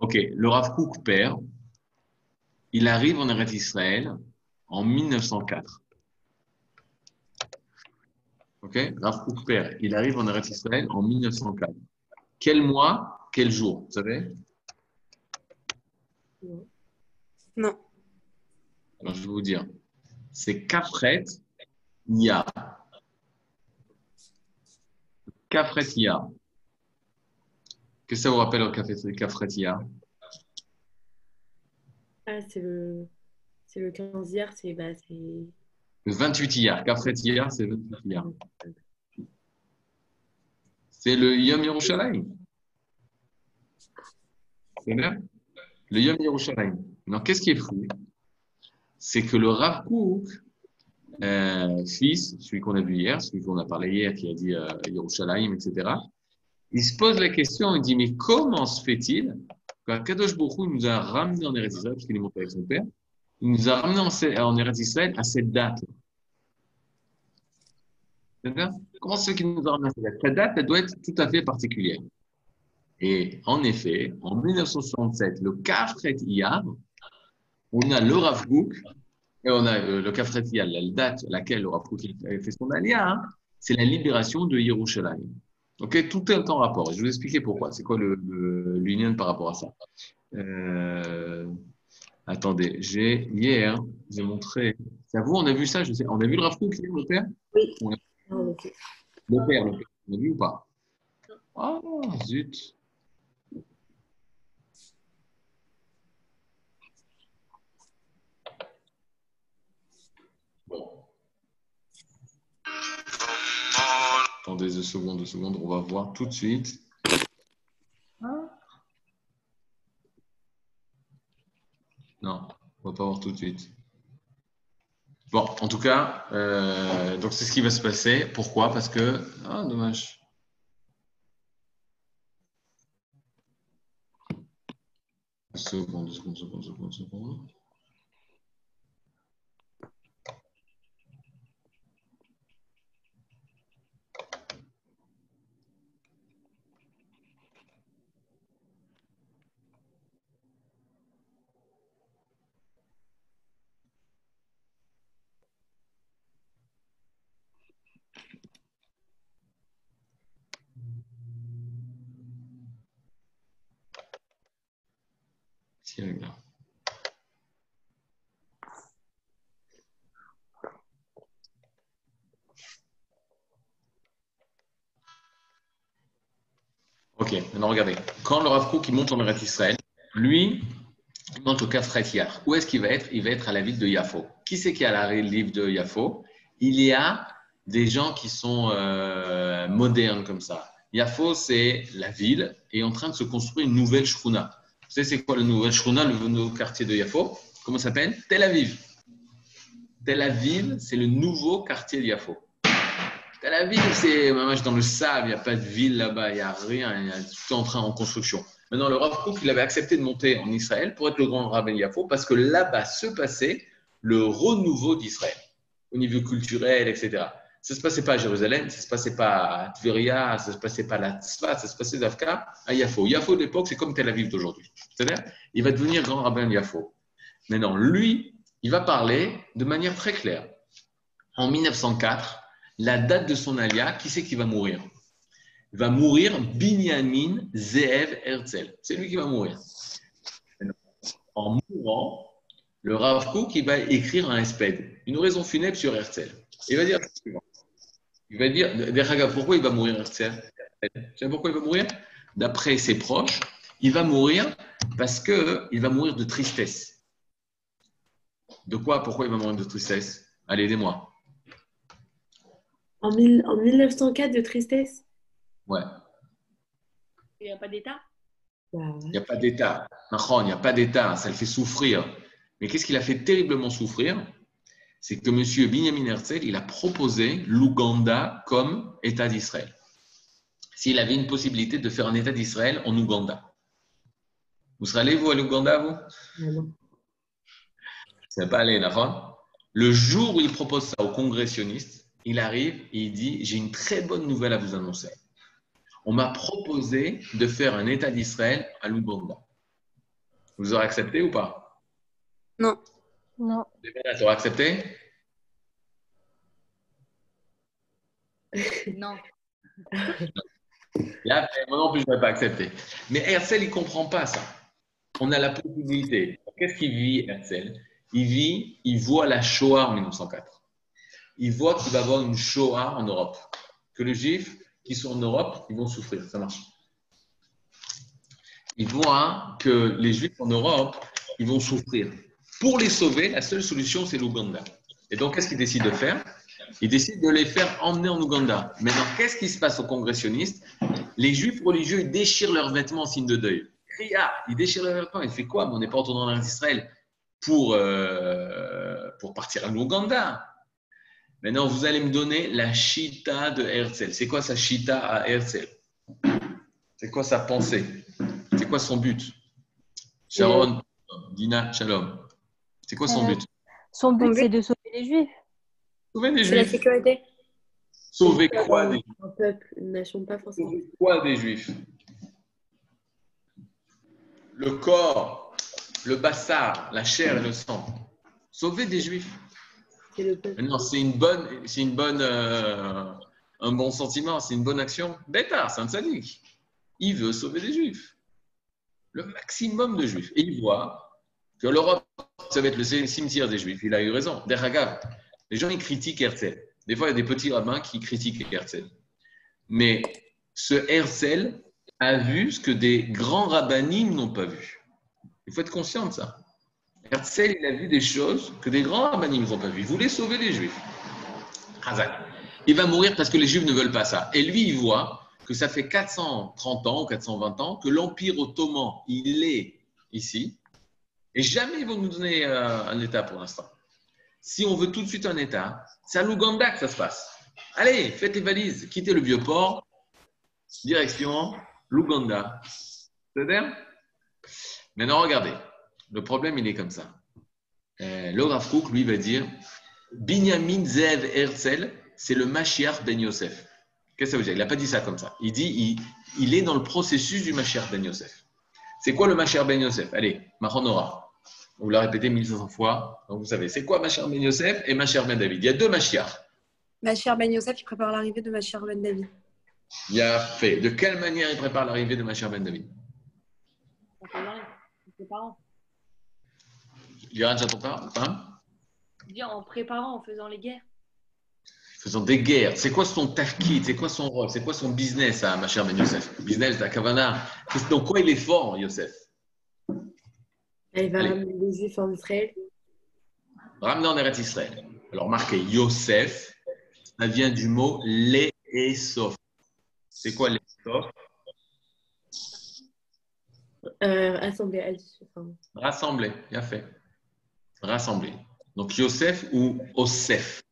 Ok, le Rav Kook père, il arrive en Eretz Israël en 1904. Ok, Rav Kook père, il arrive en Eretz Israël en 1904. Quel mois, quel jour, vous savez? Non. Alors je vais vous dire, c'est Kafret Nia. Kafret Nia. Qu'est-ce que ça vous rappelle au café Nia Ah, c'est le, c'est le 15 hier, c'est, bah, c'est... Le 28 Iyar. Kafret Iyar, c'est le 28 Iyar. C'est le Yom Yerushalayim. C'est bien Le Yom Yerushalayim. Donc, qu'est-ce qui est fou? C'est que le Rav Kook, euh, fils, celui qu'on a vu hier, celui qu'on a parlé hier, qui a dit euh, Yerushalayim, etc., il se pose la question, il dit, mais comment se fait-il quand Kadosh Baruch nous a ramené en Eretz Israël, parce qu'il est monté avec son père, il nous a ramené en, Eretz Israël à cette date? Comment c'est qu'il nous a ramené à cette date? Cette date, elle doit être tout à fait particulière. Et en effet, en 1967, le Kafret Iyar, on a le Rav Kook, et on a euh, le Kafret Iyar, la date à laquelle le Rav a fait son alia, hein, c'est la libération de Yerushalayim. Ok, tout est en rapport. Je vais vous expliquer pourquoi. C'est quoi l'union par rapport à ça euh, Attendez, j'ai hier, j'ai montré. C'est à vous, on a vu ça je sais. On a vu le Rav Kook hier, le père? Oui. A- Ah. Le père, le père. On a vu ou pas? Ah, zut. Attendez deux secondes, deux secondes, on va voir tout de suite. Non, on va pas voir tout de suite. Bon, en tout cas, euh, donc c'est ce qui va se passer. Pourquoi? Parce que. Ah, dommage. Deux secondes, deux secondes, deux maintenant regardez. Quand le Rav il monte en Eretz Israël, lui, il monte au Kafret Yar. Où est-ce qu'il va être? Il va être à la ville de Yafo. Qui c'est qui est à la ville de Yafo? Il y a des gens qui sont euh, modernes comme ça. Yafo, c'est la ville et en train de se construire une nouvelle shruna. Vous savez, c'est quoi le nouvel shruna, le nouveau quartier de Yafo? Comment ça s'appelle? Tel Aviv. Tel Aviv, c'est le nouveau quartier de Yafo. Tel Aviv, c'est dans le sable, il n'y a pas de ville là-bas, il n'y a rien, il y a tout en train en construction. Maintenant, le Rav Kook, il avait accepté de monter en Israël pour être le grand rabbin Yafo parce que là-bas se passait le renouveau d'Israël au niveau culturel, etc. Ça ne se passait pas à Jérusalem, ça ne se passait pas à Tveria, ça ne se passait pas à la Tzfat, ça se passait d'Afka à Yafo. Yafo de l'époque, c'est comme Tel Aviv d'aujourd'hui. C'est-à-dire, il va devenir grand rabbin Yafo. Maintenant, lui, il va parler de manière très claire. En 1904, la date de son alia, qui c'est qui va mourir? Il va mourir Binyamin Zeev Herzl. C'est lui qui va mourir. En mourant, le Rav Kook, va écrire un espède, une raison funèbre sur Herzl. Il va dire. Il va dire, pourquoi il va mourir Herzl? Tu sais pourquoi il va mourir? D'après ses proches, il va mourir parce qu'il va mourir de tristesse. De quoi? Pourquoi il va mourir de tristesse? Allez, aidez-moi. En, mille- en 1904 de tristesse Ouais. Il n'y a pas d'État? Bah, Il n'y a pas d'État. Il n'y a pas d'État. Ça le fait souffrir. Mais qu'est-ce qu'il a fait terriblement souffrir? C'est que M. Benjamin Herzl, il a proposé l'Ouganda comme État d'Israël. S'il avait une possibilité de faire un État d'Israël en Ouganda. Vous serez allé, vous, à l'Ouganda, vous? Ah non. Ça va pas aller, Nahon Le jour où il propose ça aux congressionnistes, il arrive et il dit J'ai une très bonne nouvelle à vous annoncer. on m'a proposé de faire un État d'Israël à l'Ouganda. Vous aurez accepté ou pas? Non. Non. Tu aurais accepté? Non. Après, moi non plus, je n'aurais pas accepté. Mais Herzl, il ne comprend pas ça. On a la possibilité. Qu'est-ce qu'il vit, Herzl? Il vit, il voit la Shoah en 1904. Il voit qu'il va y avoir une Shoah en Europe. Que les Juifs qui sont en Europe, ils vont souffrir. Ça marche. Il voit que les Juifs en Europe, ils vont souffrir. Pour les sauver, la seule solution, c'est l'Ouganda. Et donc, qu'est-ce qu'il décide de faire? Il décide de les faire emmener en Ouganda. Maintenant, qu'est-ce qui se passe aux congressionnistes Les Juifs religieux ils déchirent leurs vêtements en signe de deuil. Cria, ils déchirent leurs vêtements. Il fait quoi? On n'est pas retourné en Israël pour, euh, pour partir en Ouganda. Maintenant, vous allez me donner la chita de Herzl. C'est quoi sa chita à Herzl? C'est quoi sa pensée? C'est quoi son but? Sharon, Dina, Shalom. C'est quoi son Euh, but? Son but, Son but- c'est de sauver les Juifs. Sauver des C'est la Juifs. sécurité. Sauver quoi des Un peuple, une nation, pas forcément. Sauver quoi des Juifs? Le corps, le bassar, la chair et le sang. Sauver des Juifs. Non, c'est une bonne, c'est une bonne, euh, un bon sentiment, c'est une bonne action. Bêtard, c'est un sadique. Il veut sauver des Juifs. Le maximum de Juifs. Et il voit que l'Europe, ça va être le cimetière des Juifs. Il a eu raison. Derrière, les gens, ils critiquent Herzl. Des fois, il y a des petits rabbins qui critiquent Herzl. Mais ce Herzl a vu ce que des grands rabbinim n'ont pas vu. Il faut être conscient de ça. Herzl, il a vu des choses que des grands rabbinim n'ont pas vues. Il voulait sauver les Juifs. Hazak. Il va mourir parce que les Juifs ne veulent pas ça. Et lui, il voit que ça fait 430 ans ou 420 ans que l'Empire ottoman, il est ici. Et jamais ils vont nous donner euh, un État pour l'instant. Si on veut tout de suite un État, c'est à l'Ouganda que ça se passe. Allez, faites les valises, quittez le vieux port, direction l'Ouganda. C'est-à-dire? Maintenant, regardez. Le problème, il est comme ça. Euh, le Rav Kook, lui, va dire Binyamin Zev Herzl, c'est le Mashiach Ben Yosef. Qu'est-ce que ça veut dire? Il n'a pas dit ça comme ça. Il dit il, il est dans le processus du Mashiach Ben Yosef. C'est quoi le Mashiach Ben Yosef? Allez, Mahonora. On vous l'a répété 1500 fois. Donc vous savez, c'est quoi Mashiach Ben Yosef et Mashiach Ben David? Il y a deux Mashiach. Ma chère Ben Yosef, il prépare l'arrivée de ma chère Ben David. Il y a fait. De quelle manière il prépare l'arrivée de Mashiach Ben David? En faisant les- en préparant. Il y a un ton père hein en préparant, en faisant les guerres. Faisant des guerres. C'est quoi son tafkid C'est quoi son rôle? C'est quoi son business à Mashiach Ben Yosef Business d'Akavana. Dans quoi il est fort, Yosef? Elle va Allez. ramener les Juifs en Israël. Ramener en Eretz Israël. Alors marqué Yosef, ça vient du mot Le'esof. C'est quoi Le'esof? Euh, assemblée, elle, enfin, Rassembler, bien fait. Rassembler. Donc Yosef ou Osef.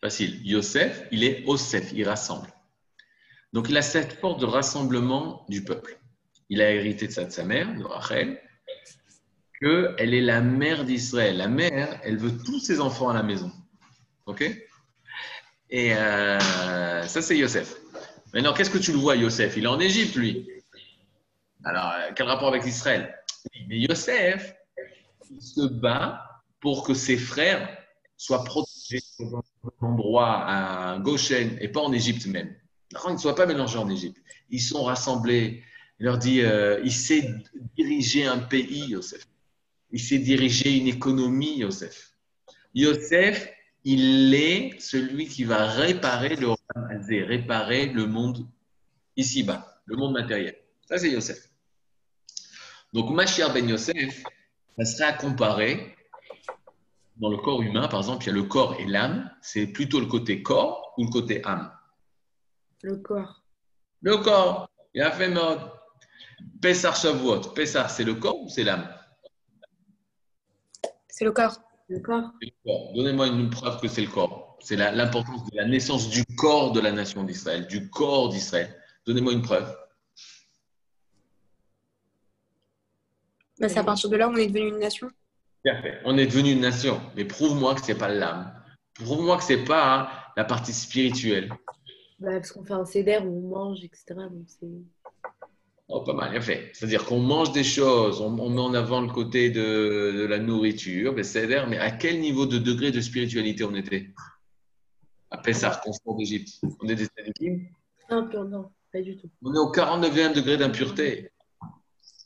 Facile. Yosef, il est Osef, il rassemble. Donc il a cette force de rassemblement du peuple. Il a hérité de ça de sa mère, de Rachel, qu'elle est la mère d'Israël. La mère, elle veut tous ses enfants à la maison. OK? Et euh, ça, c'est Yosef. Maintenant, qu'est-ce que tu le vois, Yosef? Il est en Égypte, lui. Alors, euh, quel rapport avec Israël? Mais Yosef, il se bat pour que ses frères soient protégés dans un endroit à Goshen et pas en Égypte même. Ils ne soient pas mélangés en Égypte. Ils sont rassemblés. Il leur dit, euh, il sait diriger un pays, Yosef. Il sait diriger une économie, Yosef. Yosef, il est celui qui va réparer le réparer le monde ici-bas, le monde matériel. Ça, c'est Yosef. Donc, Mashiach ben Yosef, ça serait à comparer dans le corps humain, par exemple, il y a le corps et l'âme. C'est plutôt le côté corps ou le côté âme le corps. Le corps. Il a fait mode. Pessar Shavuot. Pessar, c'est le corps ou c'est l'âme? C'est le corps. Le corps. C'est le corps. Donnez-moi une preuve que c'est le corps. C'est l'importance de la naissance du corps de la nation d'Israël, du corps d'Israël. Donnez-moi une preuve. Bah, c'est à partir de là où on est devenu une nation. On est devenu une nation, mais prouve-moi que c'est pas l'âme. Prouve-moi que c'est pas hein, la partie spirituelle. Bah, parce qu'on fait un où on mange, etc. Donc. Oh, pas mal, bien fait. C'est-à-dire qu'on mange des choses, on, on met en avant le côté de, de la nourriture, mais c'est-à-dire, mais à quel niveau de degré de spiritualité on était? À Pessah, constant d'Égypte. On est des Un peu, non, pas du tout. On est au 49e degré d'impureté.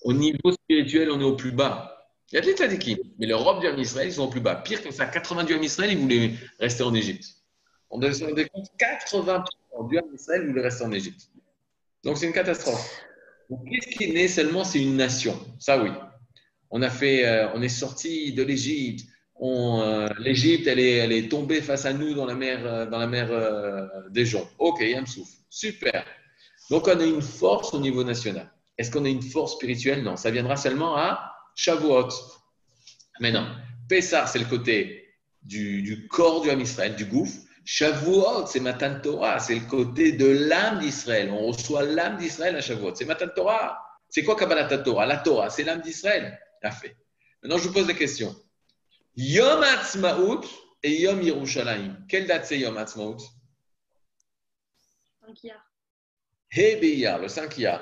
Au niveau spirituel, on est au plus bas. Il y a des tzadikim, mais l'Europe du Ham Israël, ils sont plus bas. Pire que ça, 80 du Ham Israël, ils voulaient rester en Égypte. On doit se rendre compte, 80% du Ham Israël voulait rester en Égypte. Donc c'est une catastrophe. Qu'est-ce qui est né seulement C'est une nation. Ça, oui. On a fait, euh, on est sorti de l'Égypte. Euh, L'Égypte, elle est, tombée face à nous dans la mer, euh, dans la mer des joncs. Ok, Yamsouf. Super. Donc, on a une force au niveau national. Est-ce qu'on a une force spirituelle? Non. Ça viendra seulement à Shavuot. Mais non. Pessah, c'est le côté du, du corps du Ham Israël, du gouffre. Shavuot, c'est Matan Torah, c'est le côté de l'âme d'Israël. On reçoit l'âme d'Israël à Shavuot. C'est Matan Torah. C'est quoi Kabbalat Torah? La Torah, c'est l'âme d'Israël. A fait. Maintenant, je vous pose la question. Yom Ha'atzmaut et Yom Yerushalayim. Quelle date c'est Yom Ha'atzmaut? Cinq Iyar. He Be'iyar, le 5 Iyar.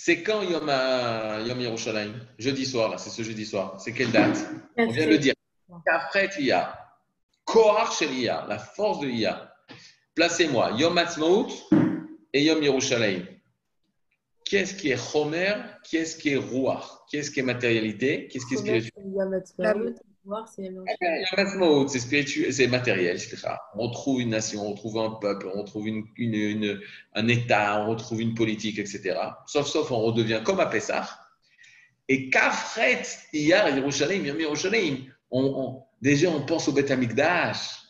C'est quand Yom, Yom Yerushalayim? Jeudi soir, là, c'est ce jeudi soir. C'est quelle date? On vient de le dire. Kafret Iyar. Koach Shel Iyar, la force de Iyar. Placez-moi Yom Ha'atzmaut et Yom Yerushalayim. Qu'est-ce qui est Chomer Qu'est-ce qui est Ruach? Qu'est-ce qui est matérialité? Qu'est-ce qui est spirituel? C'est Ha'atzmaut, c'est spirituel, c'est matériel. On retrouve une nation, on retrouve un peuple, on retrouve une, une- un État, on retrouve une politique, etc. Sauf, sauf, on redevient comme à Pessah. Et Kafret, Iyar, Yerushalayim, Yerushalayim, on- déjà on pense au Beth Amikdash,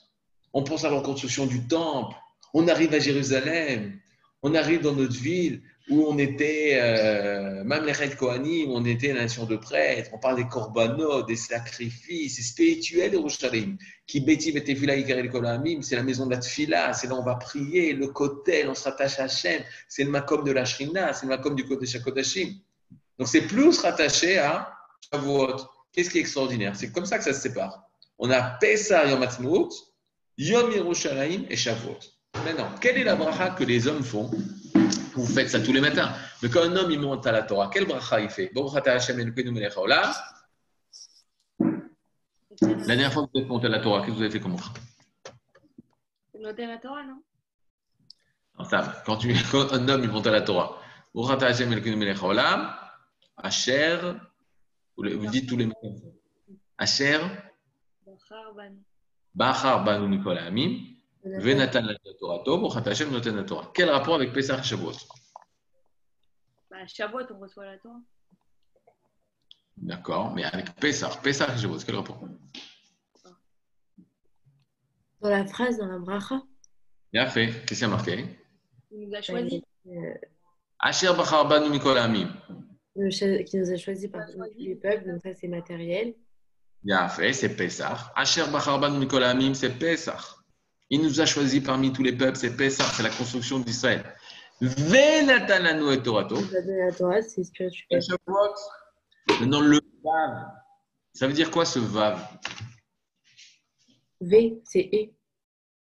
on pense à la reconstruction du temple, on arrive à Jérusalem, on arrive dans notre ville où on était, euh, même les Red Kohanim, on était la nation de prêtres, on parle des korbanot, des sacrifices, c'est spirituel Yerushalayim. Qui beti betefila ikarel kol ha'amim, c'est la maison de la tfila, c'est là où on va prier, le kotel, on se rattache à Hachem, c'est le makom de la shrina, c'est le makom du kodesh HaKodashim. Donc c'est plus rattaché à Shavuot. Qu'est-ce qui est extraordinaire? C'est comme ça que ça se sépare. On a Pessah Yom Ha'atzmaut, Yom Yerushalayim et Shavuot. Maintenant, quelle est la bracha que les hommes font Vous faites ça tous les matins. Mais quand un homme il monte à la Torah, quelle bracha il fait? La dernière fois que vous êtes monté à la Torah, qu'est-ce que vous avez fait comme bracha? Noté la Torah, non? Quand, tu, quand un homme il monte à la Torah, Asher, vous dites tous les matins. Asher, Bachar Ban. Bachar Banu Mikol Ha'amim, Venatan la Torah Tov, Hashem Noten la Torah. Quel rapport avec Pesach et Shavuot? Bah, Shavuot, on reçoit la Torah. D'accord, mais avec Pesach, Pesach et Shavuot, quel rapport? Dans la phrase, dans la bracha, Bien fait, qu'est-ce qu'il y a marqué? Il nous a choisi. euh, Asher Bachar Banu Mikol cha- qui nous a choisi par Il nous a tous les peuples, donc ça c'est matériel. Bien fait, c'est Pesach. Asher Bachar Banu Mikol Ha'amim, c'est Pesach. Il nous a choisi parmi tous les peuples, c'est Pesach, c'est la construction d'Israël. Venatan lanu et Torah, c'est spirituel. Maintenant, le Vav. Ça veut dire quoi ce Vav? V, c'est E.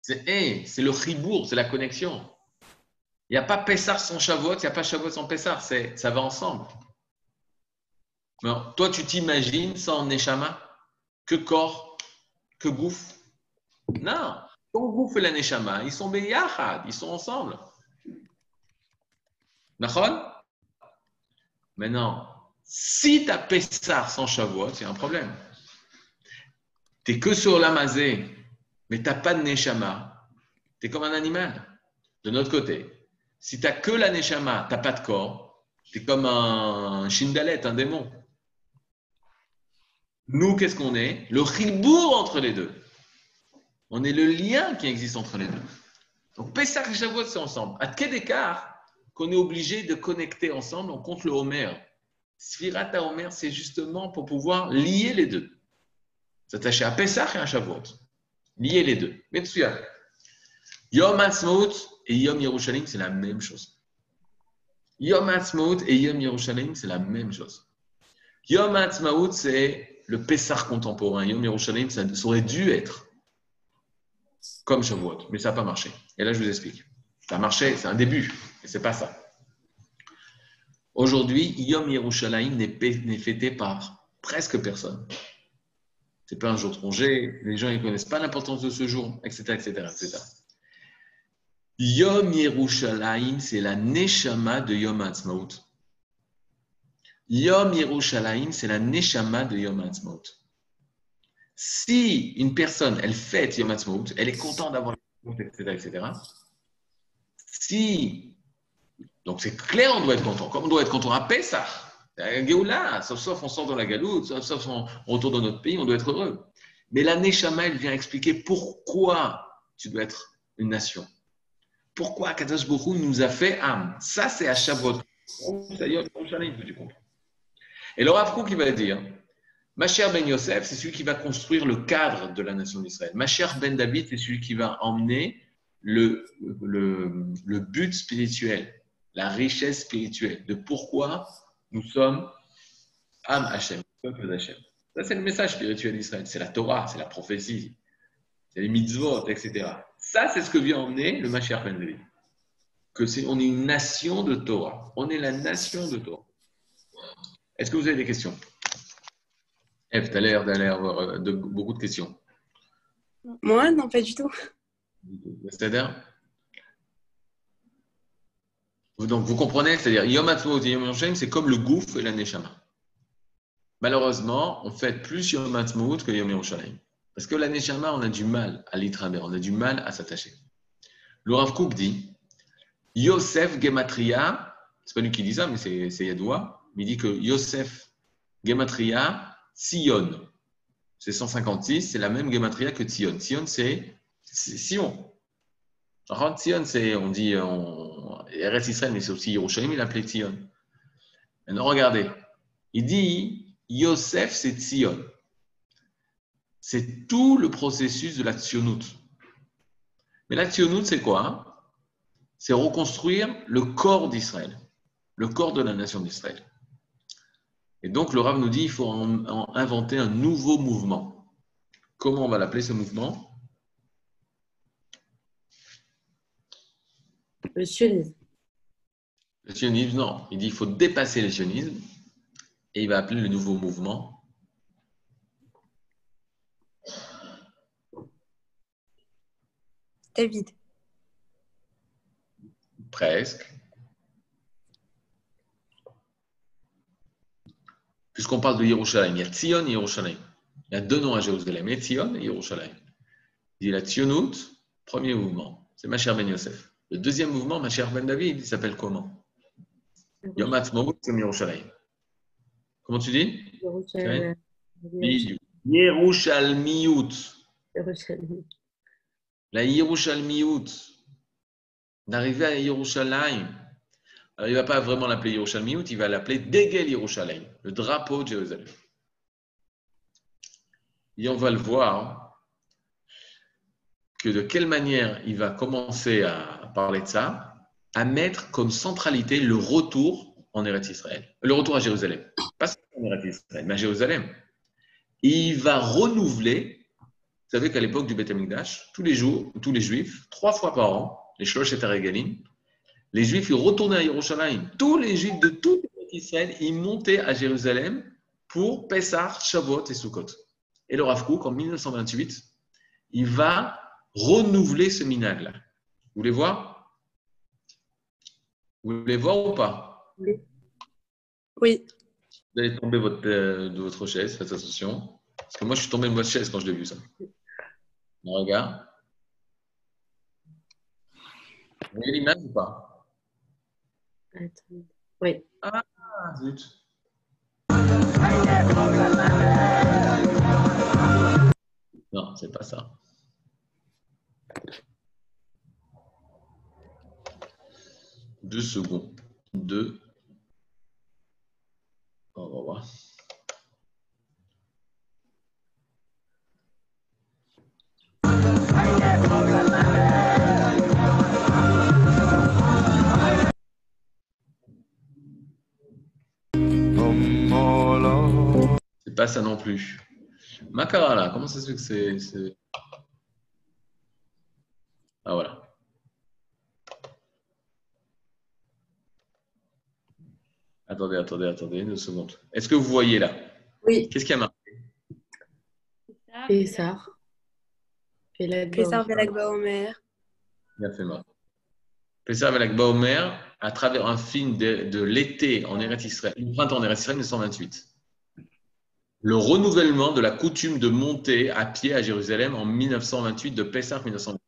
C'est eh, c'est le chibour, c'est la connexion. Il n'y a pas Pessah sans Shavuot, il n'y a pas Shavuot sans Pessah, ça va ensemble. Mais toi, tu t'imagines sans Neshama? Que corps, que gouffre? Non, ton gouffre et la Neshama, ils sont beyachad, ils sont ensemble. D'accord? Maintenant, si tu as Pessah sans Shavuot, c'est un problème. Tu que sur l'amazé, mais tu n'as pas de Neshama, tu es comme un animal. De notre côté, si tu n'as que la Neshama, tu n'as pas de corps, tu es comme un Shindalet, un démon. Nous, qu'est-ce qu'on est? Le ribourg entre les deux. On est le lien qui existe entre les deux. Donc, Pessah et Shavuot, c'est ensemble. À quel écart qu'on est obligé de connecter ensemble, on compte le Homer. Sfirat à Homer, c'est justement pour pouvoir lier les deux. S'attacher à Pessah et à Shavuot. Lier les deux. Mais Yom Ha'atzmaut et Yom Yerushalayim, c'est la même chose. Yom Ha'atzmaut et Yom Yerushalayim, c'est la même chose. Yom Ha'atzmaut, c'est le Pessah contemporain. Yom Yerushalayim, ça aurait dû être comme Shavuot, mais ça n'a pas marché. Et là, je vous explique. Ça marchait, c'est un début, mais c'est pas ça. Aujourd'hui, Yom Yerushalayim n'est n'est fêté par presque personne. C'est pas un jour de congé, les gens ne connaissent pas l'importance de ce jour, etc., etc., etc. Yom Yerushalayim, c'est la Neshama de Yom Ha'atzmaut. Yom Yerushalayim, c'est la Neshama de Yom Ha'atzmaut. Si une personne, elle fête Yom Ha'atzmaut, elle est contente d'avoir le etc., etc. Si, donc c'est clair, on doit être content. Comme on doit être content à Pessah, à Géoula, sauf, sauf on sort dans la galoute, sauf, sauf on, retourne dans notre pays, on doit être heureux. Mais la Neshama, elle vient expliquer pourquoi tu dois être une nation. Pourquoi Kadosh Baruch Hu nous a fait âme. Ça, c'est à Shavuot. D'ailleurs, tu comprends. Et le Rav il va dire, Macher Ben Yosef, c'est celui qui va construire le cadre de la nation d'Israël. Macher Ben David, c'est celui qui va emmener le, but spirituel, la richesse spirituelle, de pourquoi nous sommes Am Hashem, peuple d'Hachem. Ça, c'est le message spirituel d'Israël. C'est la Torah, c'est la prophétie, c'est les mitzvot, etc. Ça, c'est ce que vient emmener le Mashiach Ben David. Que c'est, on est une nation de Torah. On est la nation de Torah. Est-ce que vous avez des questions? Eve, tu as l'air d'aller avoir euh, de, beaucoup de questions. Moi, non, pas du tout. C'est-à-dire Donc, vous comprenez C'est-à-dire, Yom Ha'atzmaut et Yom Yerushalayim, c'est comme le gouffre et la Neshama. Malheureusement, on fait plus Yom que Yom Yerushalayim. Parce que la Neshama, on a du mal à l'Itraber, on a du mal à s'attacher. Le Rav Kook dit Yosef Gematria, c'est pas lui qui dit ça, mais c'est c'est Yadoua, mais il dit que Yosef Gematria, Sion. C'est 156, c'est la même Gematria que Sion. Sion, c'est Sion. Sion, c'est, on dit, on, Israël, mais c'est aussi Yerushalayim, il appelait Sion. Maintenant, regardez. Il dit Yosef, c'est Sion. C'est tout le processus de la Tzionut. Mais la Tzionut, c'est quoi? C'est reconstruire le corps d'Israël, le corps de la nation d'Israël. Et donc, le Rav nous dit il faut en- en inventer un nouveau mouvement. Comment on va l'appeler ce mouvement? Le sionisme. Le sionisme, non. Il dit qu'il faut dépasser le sionisme et il va appeler le nouveau mouvement David. presque. Puisqu'on parle de Yerushalayim, il y a Tzion et Yerushalayim. Il y a deux noms à Jérusalem, y a Tzion et Yerushalayim. Il dit la Tzionut, premier mouvement, c'est Masher Ben Yosef. Le deuxième mouvement, Masher Ben David, il s'appelle comment? Yom Ha'atzmaut, c'est Yerushalayim. Comment tu dis? Yerushalmiyut. Jérusalem. La Yerushalmiyut, d'arriver à Yerushalayim. Il ne va pas vraiment l'appeler Yerushalmiyut, il va l'appeler Degel Yerushalayim, le drapeau de Jérusalem. Et on va le voir que de quelle manière il va commencer à parler de ça, à mettre comme centralité le retour en Eretz Israël, le retour à Jérusalem. Pas en Eretz Israël, mais à Jérusalem. Et il va renouveler vous savez qu'à l'époque du Beth Amikdash, tous les jours, tous les Juifs, trois fois par an, les Shlosh et Regalim, les Juifs ils retournaient à Yerushalayim. Tous les Juifs de tout Israël, ils montaient à Jérusalem pour Pessah, Shavuot et Sukkot. Et le Rav Kook, en 1928, il va renouveler ce minag-là. Vous voulez voir? Vous voulez voir ou pas? Oui. Vous allez tomber votre, euh, de votre chaise, faites attention. Parce que moi, je suis tombé de votre chaise quand je l'ai vu ça. On regarde. Vous voyez l'image ou pas? Oui. Ah, zut. Non, c'est pas ça. Deux secondes. Deux. On va. C'est pas ça non plus. Macarala, comment ça se fait que c'est. Ah voilà. Attendez, attendez, attendez une seconde. Est-ce que vous voyez là? Oui. Qu'est-ce qu'il y a marqué? Pessar. Pessar Velakbaomer. Bien fait, Pessar Velakbaomer à travers un film de, de l'été en Eretz Israël, le printemps en Eretz Israël 1928. Le renouvellement de la coutume de monter à pied à Jérusalem en 1928, de Pessah 1928.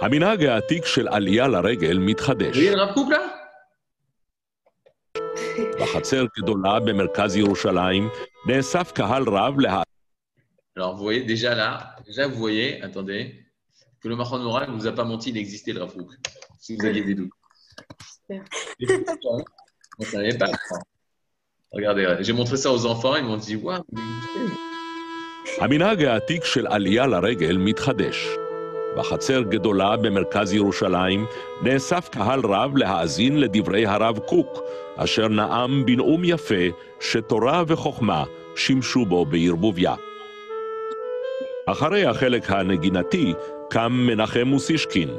המנהג העתיק של עלייה לרגל Vous מתחדש. voyez le Rav Kook, là בחצר גדולה במרכז ירושלים נאסף קהל רב לה... Alors, vous voyez, déjà là, déjà, vous voyez, attendez, que le Mahon Moral ne vous a pas menti, il existait le Rav Kook, si vous aviez des doutes. Super. On ne savait pas. Regardez, j'ai montré ça aux enfants, ils m'ont dit, waouh. המנהג העתיק של עלייה לרגל מתחדש. בחצר גדולה במרכז ירושלים נאסף קהל רב להאזין לדברי הרב קוק, אשר נאם בנאום יפה שתורה וחוכמה שימשו בו בערבוביה. אחרי החלק הנגינתי קם מנחם מוסישקין.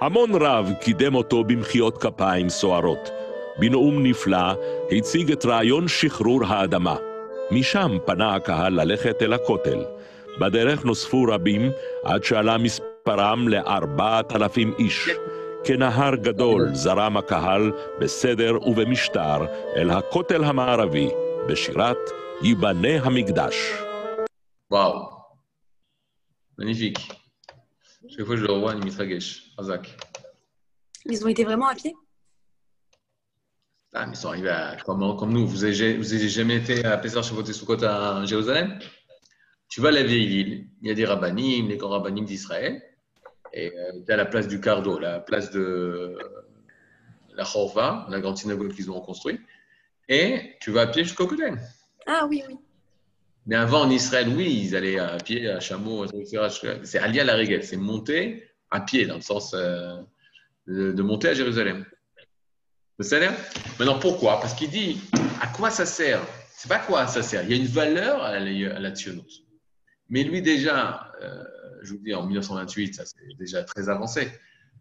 המון רב קידם אותו במחיאות כפיים סוערות. בנאום נפלא הציג את רעיון שחרור האדמה. משם פנה הקהל ללכת אל הכותל. בדרך נוספו רבים עד שעלה מספרם לארבעת אלפים איש. כנהר גדול זרם הקהל בסדר ובמשטר אל הכותל המערבי, בשירת ייבנה המקדש. Waouh, magnifique. Chaque fois que je le revois, il mitragesh. Razak. Ils ont été vraiment à pied? Ah, mais ils sont arrivés à, comme, comme nous. Vous avez, vous avez jamais été à Pessah Shavuot et Sukkot à Jérusalem? Tu vas à la vieille ville, il y a des rabbinim, les grands rabbinim d'Israël, et tu es à la place du Cardo, la place de la Chorva, la grande synagogue qu'ils ont construite, et tu vas à pied jusqu'au Kotel. Ah oui, oui. Mais avant, en Israël, oui, ils allaient à pied, à chameau, etc. C'est Alia la Régel, c'est monter à pied, dans le sens euh, de, monter à Jérusalem. Maintenant, pourquoi? Parce qu'il dit, à quoi ça sert? C'est pas quoi ça sert. Il y a une valeur à la, à. Mais lui, déjà, euh, je vous dis, en 1928, ça c'est déjà très avancé.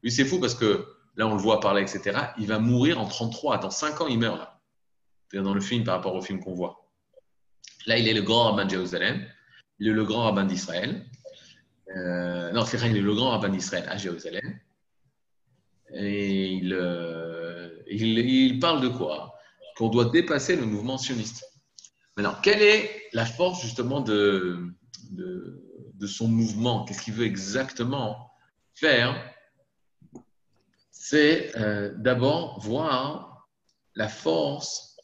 Lui, c'est fou parce que là, on le voit parler, etc. Il va mourir en 33. Dans 5 ans, il meurt là. Dans le film par rapport au film qu'on voit. Là, il est le grand rabbin de Jérusalem. Il est le grand rabbin d'Israël. Euh, non, c'est vrai, il est le grand rabbin d'Israël à Jérusalem. Et il, euh, parle de quoi? Qu'on doit dépasser le mouvement sioniste. Maintenant, quelle est la force justement de son mouvement? Qu'est-ce qu'il veut exactement faire? C'est euh, d'abord voir la force,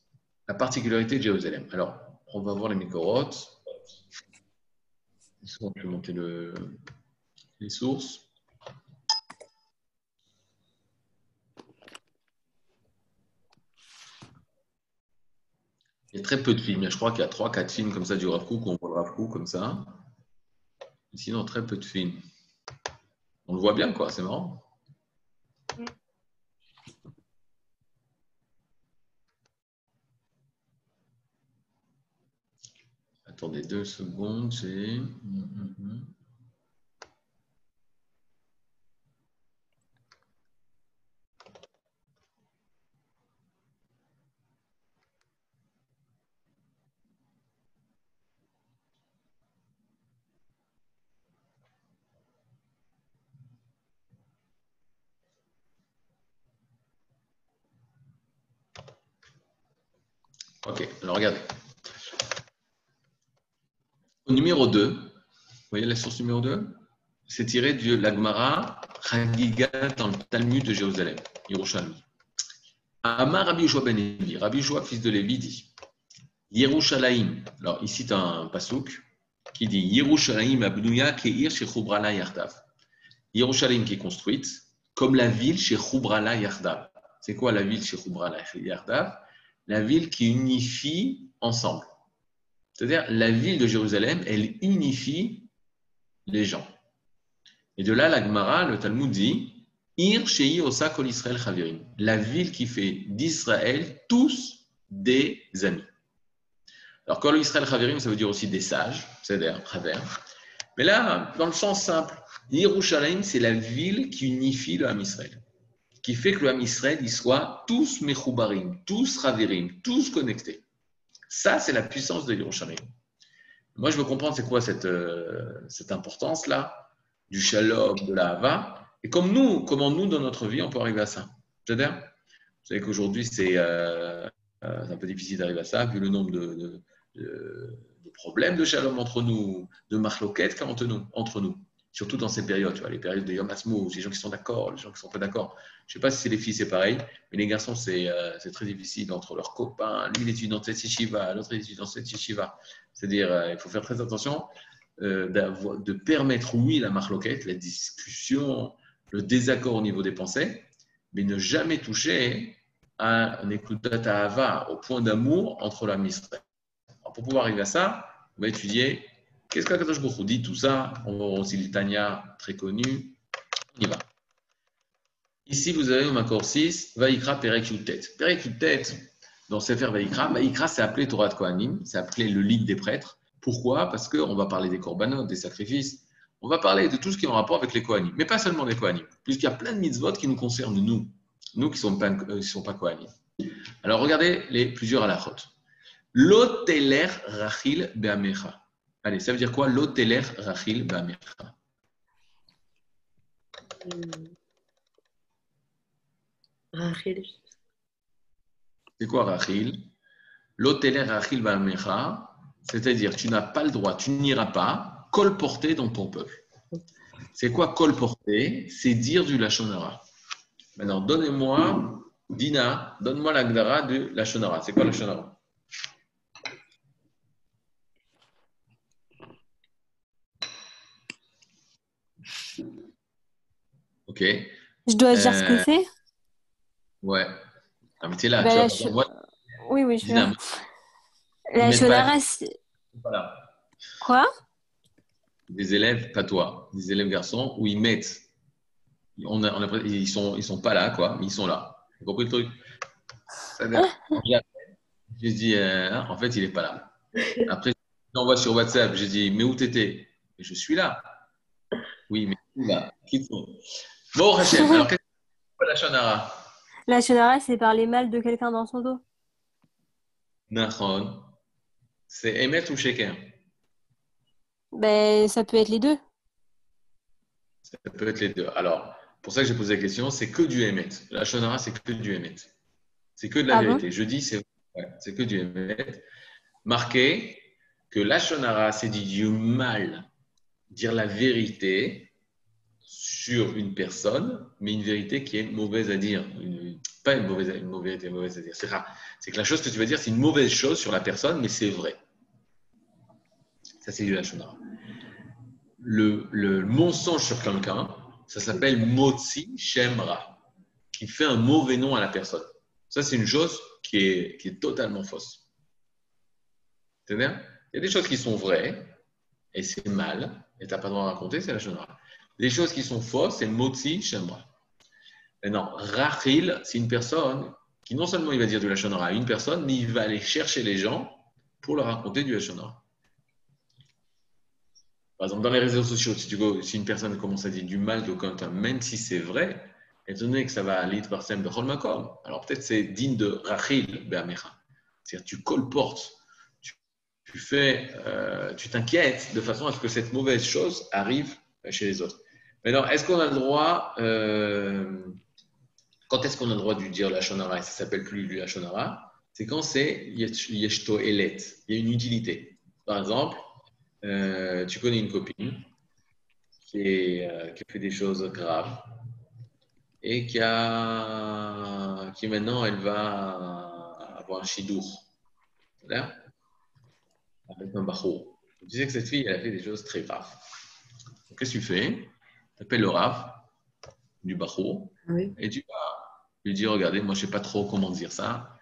la particularité de Jérusalem. Alors, on va voir les microrotes. On peut monter le, les sources? Il y a très peu de films. Je crois qu'il y a 3-4 films comme ça du Rav on voit le Rav comme ça. Sinon, très peu de films. On le voit bien, quoi. C'est marrant. Attendez deux secondes. C'est. Ok, alors regardez. Au numéro 2, vous voyez la source numéro 2 C'est tiré de l'Agmara Chagiga dans le Talmud de Jérusalem, Yerushalmi. Amar Rabbi Yoshua ben Levi, Rabbi Yoshua, fils de Lévi, dit Yerushalayim. Alors, il cite un pasouk qui dit Yerushalayim abnuya keir shechubrala yardav. Yerushalayim qui est construite comme la ville chez Chubrala Yardav. C'est quoi la ville chez Chubrala Yardav? La ville qui unifie ensemble. C'est-à-dire, la ville de Jérusalem, elle unifie les gens. Et de là, la Gemara, le Talmud dit Ir Shei Osa Kol Israël Chavirim. La ville qui fait d'Israël tous des amis. Alors, Kol Israël Chavirim, ça veut dire aussi des sages, c'est-à-dire travers. Mais là, dans le sens simple, Yerushalayim, c'est la ville qui unifie le Ham Israël. qui fait que le Ham Israël, ils soient tous mechoubarim, tous ravirim, tous connectés. Ça, c'est la puissance de Yerushalayim. Moi, je veux comprendre c'est quoi cette, euh, cette importance-là, du shalom, de la hava, et comme nous, comment nous, dans notre vie, on peut arriver à ça? C'est-à-dire, vous savez qu'aujourd'hui, c'est euh, euh, c'est un peu difficile d'arriver à ça, vu le nombre de, problèmes de shalom entre nous, de marloquettes entre nous, entre nous. Surtout dans ces périodes, tu vois, les périodes de Yom Ha'atzmaut, les gens qui sont d'accord, les gens qui ne sont pas d'accord. Je ne sais pas si c'est les filles, c'est pareil, mais les garçons, c'est euh, très difficile entre leurs copains. Lui, il étudie dans cette yeshiva, l'autre, il étudie dans cette yeshiva. C'est-à-dire, euh, il faut faire très attention euh, de permettre, oui, la marloquette, la discussion, le désaccord au niveau des pensées, mais ne jamais toucher à un écoute Ava, au point d'amour entre la Israël. Alors, pour pouvoir arriver à ça, on va étudier qu'est-ce qu'Akadosh Baruch dit, tout ça. On va aussi le Tanya, très connu? On y va. Ici, vous avez au Makor 6, Vaikra Perek Yutet. Perek Yutet, dans Sefer Vaikra, Vaikra, c'est appelé Torah de Kohanim, c'est appelé le livre des prêtres. Pourquoi? Parce qu'on va parler des korbanot, des sacrifices. On va parler de tout ce qui est en rapport avec les Kohanim, mais pas seulement des Kohanim, puisqu'il y a plein de mitzvot qui nous concernent, nous, nous qui ne sommes pas, euh, pas Kohanim. Alors, regardez les plusieurs halachot. Loteler rachil be'amecha. Allez, ça veut dire quoi Loteler rachil be'amecha. Rachel. C'est quoi rachil? Loteler rachil be'amecha, c'est-à-dire tu n'as pas le droit, tu n'iras pas colporter dans ton peuple. C'est quoi colporter? C'est dire du lachonara. Maintenant, donnez-moi, Dina, donne-moi l'agdara de lachonara. C'est quoi lachonara? Ok, Je dois dire ce Euh, que c'est ouais. Ah, mais t'es là, Bah, tu cho- pas- moi, Oui, oui, je Dina, veux. La voilà. Quoi? Des élèves, pas toi, des élèves garçons, où ils mettent, on a, on a- ils sont, ils sont pas là, quoi, mais ils sont là. Vous compris le truc? Ça J'ai dit, euh, hein, en fait, il est pas là. Après, j'envoie sur WhatsApp, j'ai dit, mais où t'étais? Et Je suis là. Oui, mais là Qui sont Bon, Rachel, alors qu'est-ce que c'est la Shonara? La Shonara, c'est parler mal de quelqu'un dans son dos. Nachon, c'est émettre ou shaker? Ben, ça peut être les deux. Ça peut être les deux. Alors, pour ça que j'ai posé la question, c'est que du Emet. La Shonara, c'est que du Emet. C'est que de la Ah bon? vérité. Je dis, c'est ouais, c'est que du Emet. Marquez que la Shonara, c'est dit du mal, dire la vérité sur une personne, mais une vérité qui est mauvaise à dire. Une- pas une mauvaise, une mauvaise, vérité mauvaise à dire. C'est que la chose que tu vas dire, c'est une mauvaise chose sur la personne, mais c'est vrai. Ça, c'est du la Shonara le, le mensonge sur quelqu'un, ça s'appelle Motzi Shemra, qui fait un mauvais nom à la personne. Ça, c'est une chose qui est, qui est totalement fausse. Il y a des choses qui sont vraies, et c'est mal, et tu n'as pas le droit de raconter, c'est la Shonara. Les choses qui sont fausses, c'est Motzi Shemra. Maintenant, Rachil, c'est une personne qui non seulement il va dire du Lachonara à une personne, mais il va aller chercher les gens pour leur raconter du Lachonara. Par exemple, dans les réseaux sociaux, si, tu go- si une personne commence à dire du mal de quelqu'un, même si c'est vrai, étant donné que ça va par Sem de Holmakom, alors peut-être c'est digne de Rachil Be'amecha. C'est-à-dire tu colportes, tu fais, euh, tu t'inquiètes de façon à ce que cette mauvaise chose arrive chez les autres. Mais alors, est-ce qu'on a le droit, euh, quand est-ce qu'on a le droit de dire la Shonara? Et ça s'appelle plus la Shonara C'est quand c'est yesh- Yeshto Elet, il y a une utilité. Par exemple, euh, tu connais une copine qui, est, fait des choses graves et qui, a, qui maintenant elle va avoir un chidour. C'est-à-dire Avec un barreau. Tu sais que cette fille, elle a fait des choses très graves. Qu'est-ce que tu fais? Tu appelles le Rav du barreau oui. et tu vas lui dire Regardez, moi je ne sais pas trop comment dire ça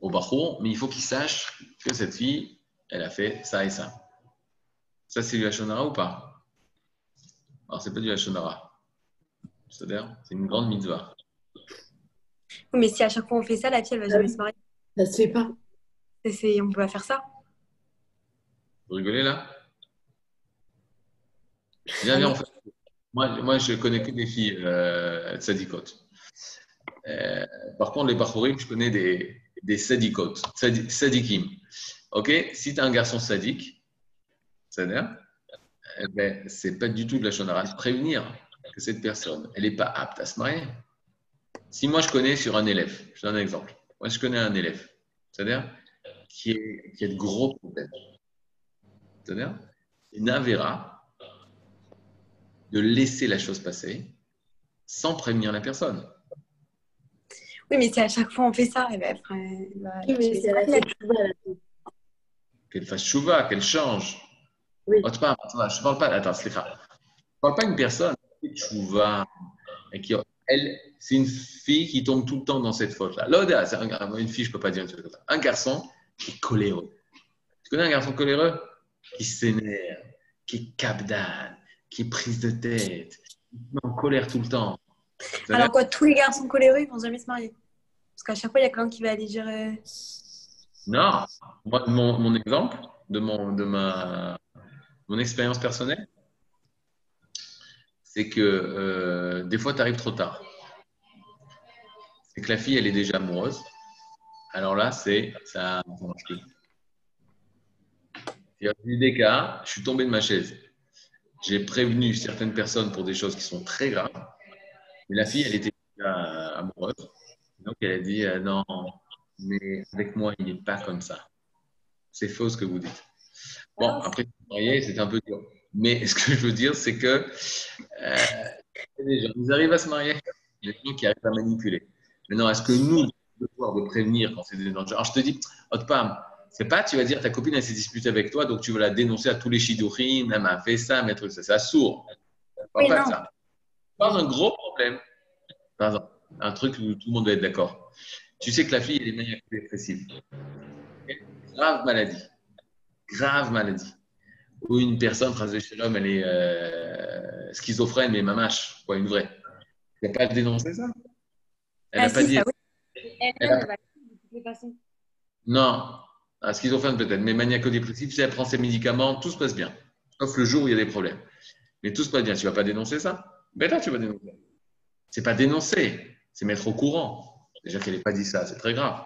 au barreau, mais il faut qu'il sache que cette fille, elle a fait ça et ça. Ça, c'est du Hachonara ou pas? Alors, c'est pas du Hachonara. C'est-à-dire, c'est une grande mitzvah. Mais si à chaque fois on fait ça, la fille, elle va jamais se marier. Ça se fait pas. On peut pas faire ça. Vous rigolez là? Viens, viens, on fait. Moi, moi, je connais que des filles euh. Euh, par contre, les Bachorim, je connais des, des sadikotes, sadi- sadikim. Ok Si tu as un garçon sadique, c'est-à-dire, eh ben, c'est pas du tout de la shonara de prévenir que cette personne, elle n'est pas apte à se marier. Si moi je connais sur un élève, je donne un exemple. Moi je connais un élève, c'est-à-dire qui, est- qui a de gros problèmes. C'est-à-dire, une avéra de laisser la chose passer sans prévenir la personne. Oui, mais si à chaque fois on fait ça, eh ben, Oui, mais c'est là. Qu'elle fasse chouva, qu'elle change. Oui. Oh, tu parles- attends, je ne parle pas. Attends. Je ne parle pas d'une personne qui chouva et qui, elle, c'est une fille qui tombe tout le temps dans cette faute-là. L'audace, c'est un- une fille, je ne peux pas dire une chose comme ça. Un garçon qui est coléreux. Tu connais un garçon coléreux? Qui s'énerve, qui capdane, qui est prise de tête, qui est en colère tout le temps. Ça Alors quoi, tous les garçons coléreux, ils vont jamais se marier. Parce qu'à chaque fois, il y a quelqu'un qui va aller dire. euh, Non, moi, mon, mon exemple, de, mon, de ma, mon expérience personnelle, c'est que euh, des fois, tu arrives trop tard. C'est que la fille, elle est déjà amoureuse. Alors là, c'est ça. ça marche plus. Il y a eu des cas, je suis tombé de ma chaise. J'ai prévenu certaines personnes pour des choses qui sont très graves. Mais la fille, elle était déjà amoureuse. Donc, elle a dit euh, non, mais avec moi, il n'est pas comme ça. C'est faux ce que vous dites. Bon, après, se marier, c'était un peu dur. Mais ce que je veux dire, c'est que euh, gens, ils arrivent à se marier. Des gens qui arrivent à manipuler. Maintenant, est-ce que nous, le devoir de prévenir quand c'est des dangers Alors, je te dis, Hot Pam, c'est pas, tu vas dire, ta copine, elle s'est disputée avec toi, donc tu vas la dénoncer à tous les shidurim, elle m'a fait ça, mais trucs, ça, c'est sourd. Pas pas ça. Pas un gros problème. Par exemple, un truc où tout le monde doit être d'accord. Tu sais que la fille, elle est maniaque dépressive. Grave maladie. Grave maladie. Ou une personne, phrase chez l'homme, elle est euh, schizophrène, mais mamache, quoi, une vraie. Tu n'a pas dénoncé ça Elle n'a Ah, pas si, dit. ça, oui. Elle, Elle a- elle de toutes les façons. Non, ah, schizophrène peut-être, mais maniaco-dépressif, si elle prend ses médicaments, tout se passe bien. Sauf le jour où il y a des problèmes. Mais tout se passe bien. Tu ne vas pas dénoncer ça? Ben là, tu vas dénoncer. C'est pas dénoncer, c'est mettre au courant. Déjà qu'elle n'ait pas dit ça, c'est très grave.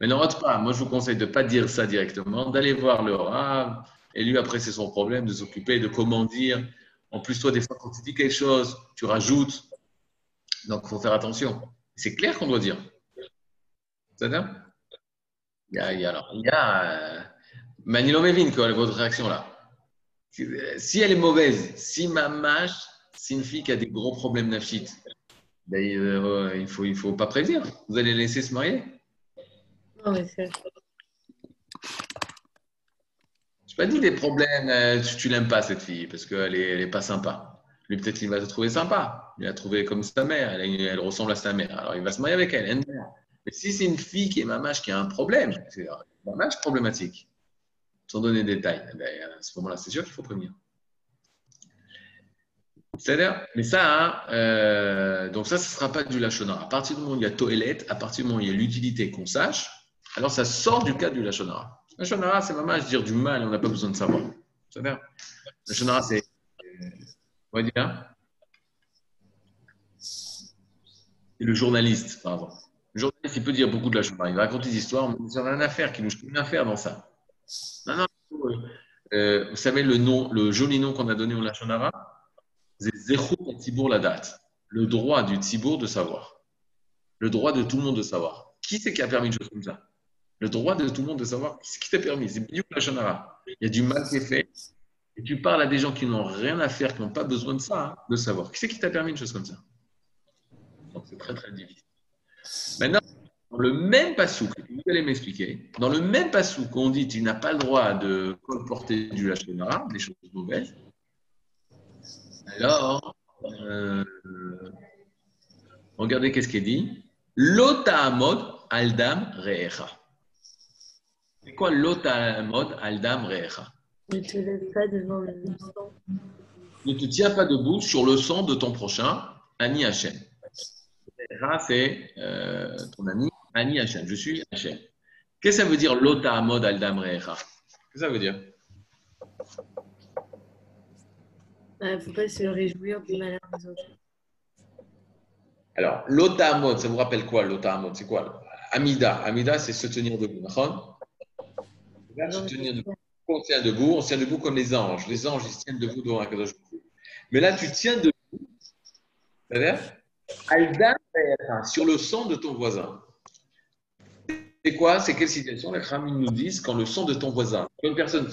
Mais rate pas. Moi, je vous conseille de ne pas dire ça directement, d'aller voir le Rav. Et lui, après, c'est son problème de s'occuper de comment dire. En plus, toi, des fois, quand tu dis quelque chose, tu rajoutes. Donc, il faut faire attention. C'est clair qu'on doit dire. C'est-à-dire il y a, il y a, alors, il y a euh, Manilo quoi, votre réaction là. Si elle est mauvaise, si ma mâche, c'est une fille qui a des gros problèmes nafshit, ben, euh, il ne faut, il faut pas prévenir. Vous allez laisser se marier. Non, mais c'est Je pas dit des problèmes, euh, tu, tu l'aimes pas cette fille parce qu'elle est, elle est pas sympa. Lui, peut-être qu'il va te trouver sympa. Il l'a trouvé comme sa mère, elle, a- elle ressemble à sa mère. Alors, il va se marier avec elle. Mais si c'est une fille qui est mamache, qui a un problème, c'est une mamache problématique, sans donner de détails, eh ben, à ce moment-là, c'est sûr qu'il faut prévenir. C'est-à-dire, mais ça, hein, euh, donc ça, ce ne sera pas du lachonara. À partir du moment où il y a toilette, à partir du moment où il y a l'utilité qu'on sache, alors ça sort du cadre du lachonara. Lachonara, c'est mamache dire du mal, on n'a pas besoin de savoir. C'est-à-dire, lachonara, c'est, euh, on va dire, c'est le journaliste, par exemple. Le journaliste, il peut dire beaucoup de lachonara. Il va raconter des histoires, mais il y a une affaire qui nous une affaire dans ça. Non, non, euh, vous savez le nom, le joli nom qu'on a donné au lachonara c'est Zechut Tzibour la date. Le droit du Tzibour de savoir. Le droit de tout le monde de savoir. Qui c'est qui a permis une chose comme ça? Le droit de tout le monde de savoir. Qui c'est qui t'a permis? C'est Biouk la Shonara. Il y a du mal qui est fait. Et tu parles à des gens qui n'ont rien à faire, qui n'ont pas besoin de ça, hein, de savoir. Qui c'est qui t'a permis une chose comme ça? Donc c'est très très difficile. Maintenant, dans le même passou, vous allez m'expliquer, dans le même passou qu'on dit tu n'as pas le droit de colporter du lachonara, des choses mauvaises, alors, euh, regardez qu'est-ce qui est dit. L'otamod aldam re'echa. C'est quoi l'otamod aldam re'echa? Ne te lève pas devant le sang. Ne te tiens pas debout sur le sang de ton prochain, Ani Hachem. C'est euh, ton ami, Ani Hachem. Je suis Hachem. Qu'est-ce que ça veut dire l'otamod aldam re'echa Qu'est-ce que ça veut dire? Il ne faut pas se réjouir du malheur des autres. Alors, l'otamod, ça vous rappelle quoi l'otamod C'est quoi? Amida. Amida, c'est se tenir debout. d'accord? Se tenir debout. On tient debout, on tient debout comme les anges. Les anges, ils se tiennent debout devant un Kadosh. Mais là, tu tiens debout, c'est-à-dire sur le sang de ton voisin. C'est quoi? C'est quelle situation? Les Khamim nous disent quand le sang de ton voisin, quand une personne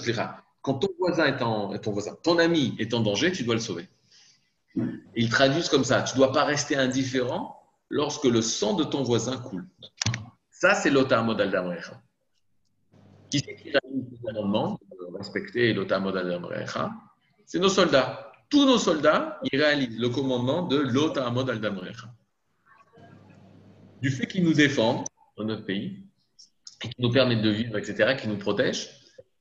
quand ton voisin est en, ton voisin, ton ami est en danger, tu dois le sauver. Ils traduisent comme ça tu ne dois pas rester indifférent lorsque le sang de ton voisin coule. Ça, c'est l'otar modal d'Amrecha. Qui c'est qui réalise ce commandement de respecter l'otar modal d'Amrecha C'est nos soldats. Tous nos soldats, ils réalisent le commandement de l'otar modal d'Amrecha. Du fait qu'ils nous défendent dans notre pays, et qui nous permettent de vivre, etc., qui nous protègent,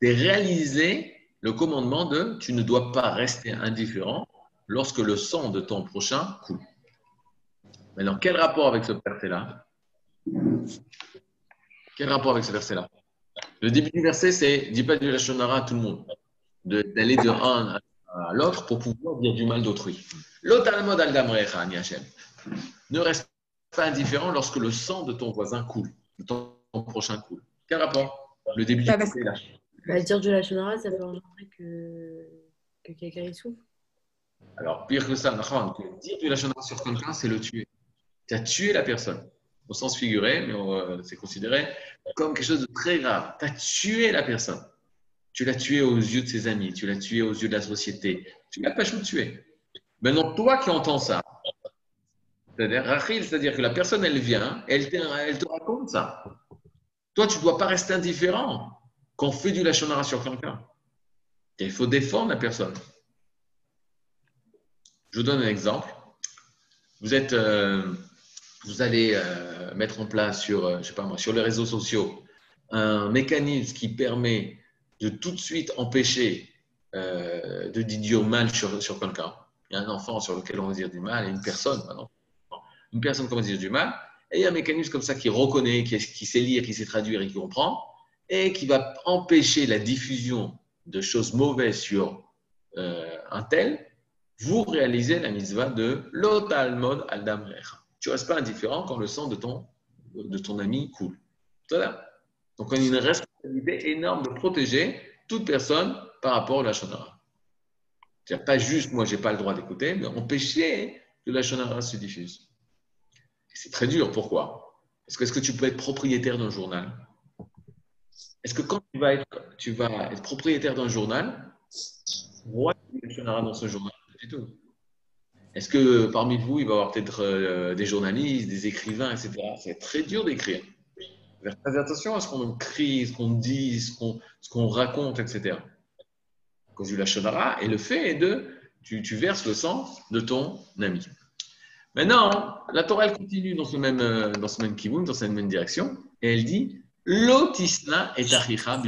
c'est réaliser le commandement de tu ne dois pas rester indifférent lorsque le sang de ton prochain coule. Maintenant, quel rapport avec ce verset-là? Quel rapport avec ce verset-là? Le début du verset, c'est dis pas du Lachonara à tout le monde, d'aller de un à l'autre pour pouvoir dire du mal d'autrui. Ne reste pas indifférent lorsque le sang de ton voisin coule, de ton prochain coule. Quel rapport? Le début du Bah, verset là. Bah, dire de la Shonara, ça peut engendrer que, que quelqu'un y souffre. Alors, pire que ça, dire du lachonara sur quelqu'un, c'est le tuer. Tu as tué la personne. Au sens figuré, mais euh, c'est considéré comme quelque chose de très grave. Tu as tué la personne. Tu l'as tué aux yeux de ses amis, tu l'as tué aux yeux de la société. Tu l'as pas tué. Maintenant, toi qui entends ça, c'est-à-dire, Rachel, c'est-à-dire que la personne, elle vient, elle te, raconte ça. Toi, tu ne dois pas rester indifférent quand fait du lachonara sur quelqu'un. Il faut défendre la personne. Je vous donne un exemple. Vous êtes, euh, vous allez euh, mettre en place sur, euh, je sais pas moi, sur les réseaux sociaux un mécanisme qui permet de tout de suite empêcher euh, de dire mal sur, sur quelqu'un. Il y a un enfant sur lequel on va dire du mal et une personne, pardon. une personne qui va dire du mal. Et il y a un mécanisme comme ça qui reconnaît, qui, qui sait lire, qui sait traduire et qui comprend, et qui va empêcher la diffusion de choses mauvaises sur euh, un tel vous réalisez la mitzvah de l'otalmod al damrecha. Tu restes pas indifférent quand le sang de ton, de ton ami coule. Voilà. Donc, on a une énorme de protéger toute personne par rapport au lachonara. C'est-à-dire pas juste, moi, je n'ai pas le droit d'écouter, mais empêcher que la lachonara se diffuse. C'est très dur. Pourquoi? Parce que est-ce que tu peux être propriétaire d'un journal? Est-ce que quand tu vas être, tu vas être propriétaire d'un journal, roi du lachonara dans ce journal du tout. Est-ce que parmi vous, il va y avoir peut-être euh, des journalistes, des écrivains, etc. C'est très dur d'écrire. Faire très attention à ce qu'on écrit, ce qu'on dit, ce qu'on ce qu'on raconte, etc. À cause du lachonara, et le fait est de, tu, tu verses le sang de ton ami. Maintenant, la Torah, elle continue dans ce même, euh, dans ce même dans cette même direction, et elle dit Lotisna et achicha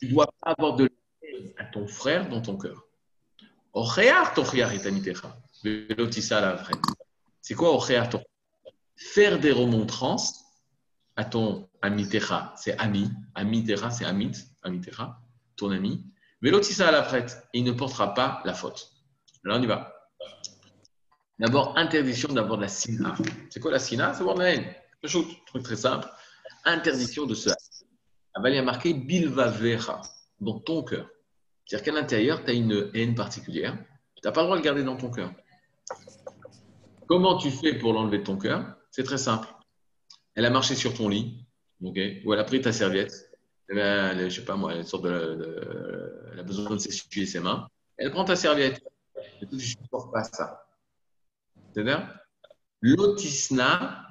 Tu dois pas avoir de la à ton frère dans ton cœur. Ochear tochiar et. Velotissa la vraie. C'est quoi ochear tochiar? Faire des remontrances à ton amitecha, c'est ami. Amitecha, c'est amit. Amitecha, ton ami. Velotissa la prête. Il ne portera pas la faute. Là, on y va. D'abord, interdiction d'avoir de la sina. C'est quoi la sina? C'est avoir de la haine. Truc très simple. Interdiction de se haine. Il y a marqué bilvavecha dans ton cœur. C'est-à-dire qu'à l'intérieur, tu as une haine particulière. Tu n'as pas le droit de le garder dans ton cœur. Comment tu fais pour l'enlever de ton cœur? C'est très simple. Elle a marché sur ton lit, ok ou elle a pris ta serviette. Elle a, elle, je sais pas moi, elle, a besoin de s'essuyer ses mains. Elle prend ta serviette. Et tu ne supportes pas ça. C'est-à-dire Lotisna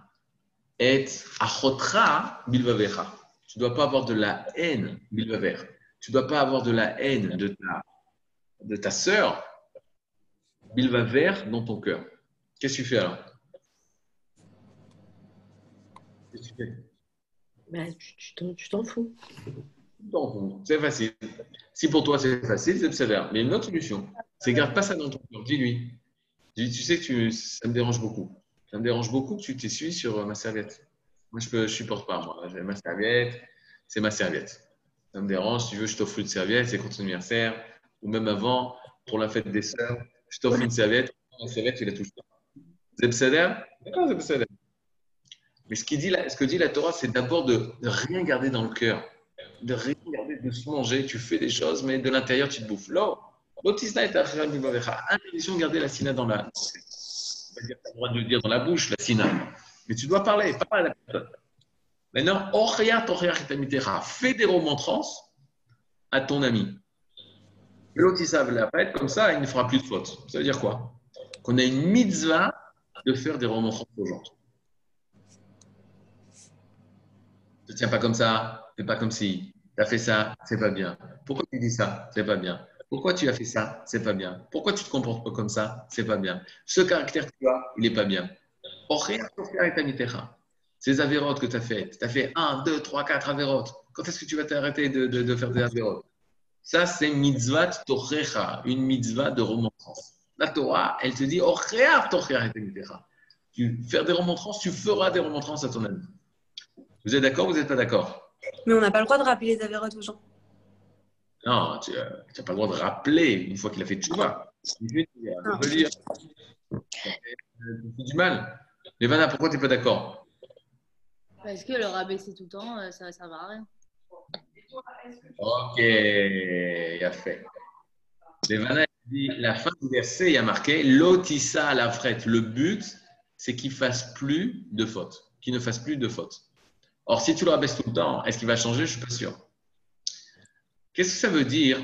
est achotra bilvavecha. Tu ne dois pas avoir de la haine bilvaver. Tu ne dois pas avoir de la haine de ta, de ta sœur bilvaver dans ton cœur. Qu'est-ce que tu fais alors Qu'est-ce que tu fais Bah, tu tu t'en tu t'en fous. t'en fous. C'est facile. Si pour toi c'est facile, c'est sévère. Mais une autre solution, c'est garde pas ça dans ton cœur. Dis-lui. Dis, tu sais que tu, ça me dérange beaucoup. Ça me dérange beaucoup que tu t'essuies sur ma serviette. Moi, je ne supporte pas. Moi, j'ai ma serviette, c'est ma serviette. Ça me dérange. Si tu veux, je t'offre une serviette, c'est contre ton anniversaire. Ou même avant, pour la fête des sœurs, je t'offre une serviette. La serviette, tu la touches pas. Besséder D'accord, Besséder. Mais ce, que dit la Torah, c'est d'abord de, rien garder dans le cœur. De rien garder, de se manger. Tu fais des choses, mais de l'intérieur, tu te bouffes. Là, l'autisna est Interdiction de garder la sina dans la. Va tu as le droit de le dire dans la bouche, la sina. Mais tu dois parler, pas à la personne. Maintenant, fais des remontrances à ton ami. L'autre, il savent la être comme ça, il ne fera plus de faute. Ça veut dire quoi? Qu'on a une mitzvah de faire des remontrances aux gens. Ne tiens pas comme ça, fais pas comme si. Tu as fait ça, c'est pas bien. Pourquoi tu dis ça C'est pas bien? Pourquoi tu as fait ça C'est pas bien? Pourquoi tu te comportes pas comme ça C'est pas bien? Ce caractère que tu as, il n'est pas bien. Ces avérotes que tu as faites. Tu as fait 1, 2, 3, 4 avérotes. Quand est-ce que tu vas t'arrêter de, faire des avérotes? Ça, c'est mitzvah une mitzvah de remontrance. La Torah, elle te dit Tu faire des remontrances, tu feras des remontrances à ton ami. Vous êtes d'accord ou vous n'êtes pas d'accord? Mais on n'a pas le droit de rappeler les avérotes aux gens. Non, tu n'as pas le droit de rappeler une fois qu'il a fait tchouva. Dire, tu du mal. Lévana, pourquoi tu n'es pas d'accord? Parce que le rabaisser tout le temps, euh, ça ne sert à rien. Ok, il a fait. Lévana dit la fin du verset, il y a marqué Lotissa à la frette. Le but, c'est qu'il fasse plus de fautes, qu'il ne fasse plus de fautes. Or, si tu le rabaisses tout le temps, est-ce qu'il va changer? Je ne suis pas sûr. Qu'est-ce que ça veut dire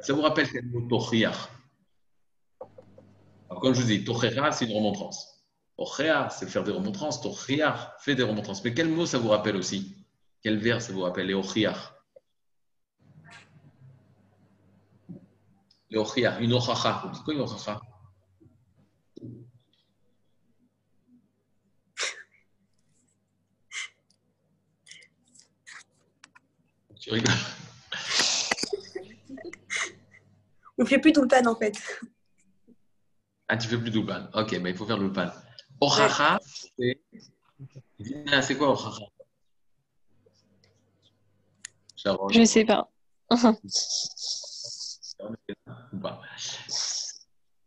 Ça vous rappelle quel mot Comme je vous dis, Tochiar, c'est une remontrance. Ochiar, c'est faire des remontrances. Tochiar, fait des remontrances. Mais quel mot ça vous rappelle aussi? Quel vers ça vous rappelle Les Ochiar? Les Ochiar, une Ochacha. Quoi une Ochacha? Tu rigoles On fait plus tout le pan en fait. Ah, tu fais plus d'ulpan. Ok, mais il faut faire l'ulpan. Ochacha, c'est. Dina, c'est quoi Sharon, Je sais pas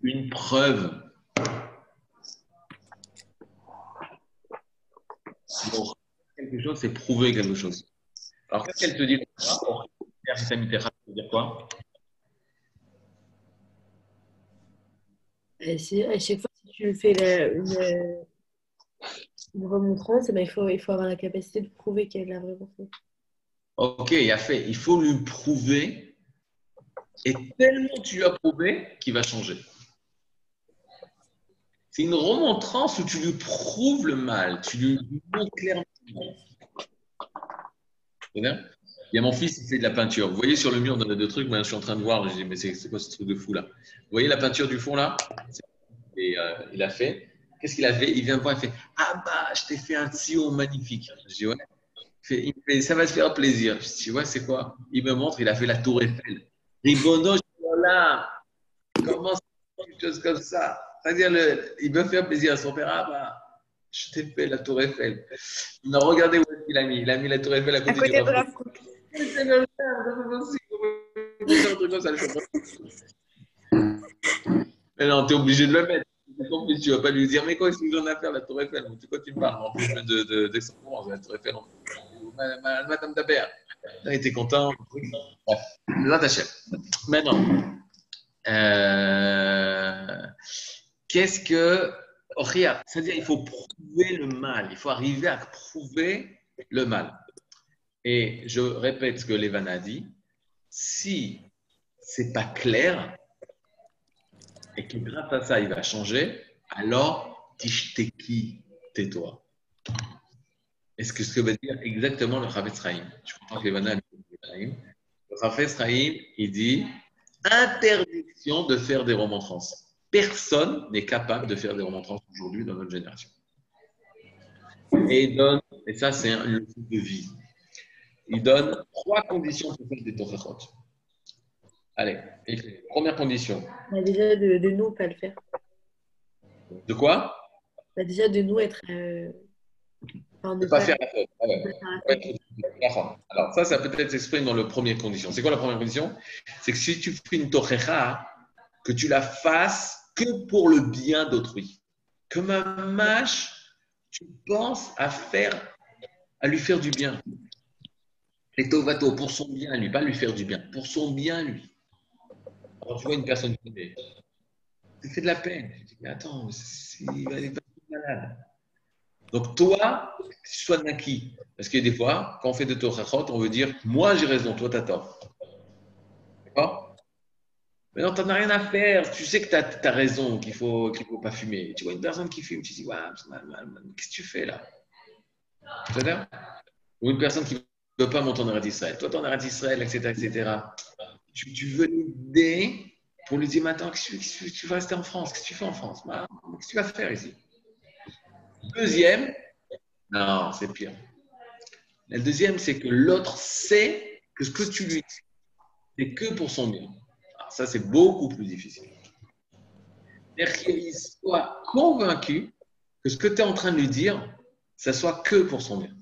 Une preuve. Bon, quelque chose, c'est prouver quelque chose. Alors, qu'est-ce qu'elle te dit Ça veut dire quoi si- à chaque fois que tu fais une, remontrance, ben, il, faut, il faut avoir la capacité de prouver qu'elle l'a vraiment fait. Ok, il a fait. Il faut lui prouver. Et tellement tu lui as prouvé qu'il va changer. C'est une remontrance où tu lui prouves le mal. Tu lui montres clairement. le mal. Il y a mon fils, il fait de la peinture. Vous voyez sur le mur, on a deux trucs. Moi, je suis en train de voir. Je dis, mais c'est quoi ce truc de fou là? Vous voyez la peinture du fond là? Et euh, il a fait. Qu'est-ce qu'il a fait? Il vient me voir, il fait Ah bah, je t'ai fait un tuyau magnifique. Je dis Ouais. Il fait, il fait, ça va te faire plaisir. Je dis, tu vois, c'est quoi? Il me montre, il a fait la tour Eiffel. Ribono, là, comment c'est quelque chose comme ça C'est-à-dire, il veut faire plaisir à son père. Ah bah, je t'ai fait la tour Eiffel. Il a regardé où est-ce qu'il a mis. Il a mis la tour Eiffel à À côté, côté du de la. Mais non, t'es obligé de le mettre. Tu vas pas lui dire, mais quoi, est-ce que j'en ai à faire la tour Eiffel De quoi tu me parles En plus de, de, la tour Eiffel. Madame Taber. Il était content. Là, t'achètes. Maintenant, euh, qu'est-ce que. C'est-à-dire il faut prouver le mal. Il faut arriver à prouver le mal. Et je répète ce que Lévan a dit. Si c'est pas clair et que grâce à ça il va changer, alors tishteki, tais-toi. Est-ce que ce que veut dire exactement le Chavetz Chaim? Je comprends que Lévan a dit le Chavetz Chaim, il dit interdiction de faire des remontrances. Personne n'est capable de faire des remontrances aujourd'hui dans notre génération. Et ça c'est un leçon de vie. Il donne trois conditions pour faire des torachot. Allez, première condition. Déjà, de, de nous, pas le faire. De quoi? Déjà, de nous être. euh, enfin, Ne pas faire la faute. Ah ouais. faire la. Alors, ça, ça peut-être s'exprime dans la première condition. C'est quoi la première condition? C'est que si tu fais une tochecha, que tu la fasses que pour le bien d'autrui. que ma mâche, tu penses à faire, à lui faire du bien. Et Tovato, pour son bien, lui, pas lui faire du bien, pour son bien, lui. Alors tu vois une personne qui tu fais de la peine. Dis, mais attends, il va malade. Donc toi, sois naki. Parce que des fois, quand on fait de Torahot, on veut dire, moi j'ai raison, toi t'as tort. D'accord? Mais non, t'en as rien à faire. Tu sais que tu as, raison, qu'il faut, qu'il faut pas fumer. Tu vois une personne qui fume, tu dis, ouais, qu'est-ce que tu fais là? Ou une personne qui ne veut pas monter en Eretz Israël. Toi, tu es en Eretz Israël, etc. etc. Tu, veux l'aider pour lui dire, attends, qu'est-ce que tu- tu vas rester en France? Qu'est-ce que tu fais en France Qu'est-ce que tu vas faire ici? Deuxième, non, c'est pire. La deuxième, c'est que l'autre sait que ce que tu lui dis, c'est que pour son bien. Alors, ça, c'est beaucoup plus difficile. C'est-à-dire qu'il soit convaincu que ce que tu es en train de lui dire, ça soit que pour son bien.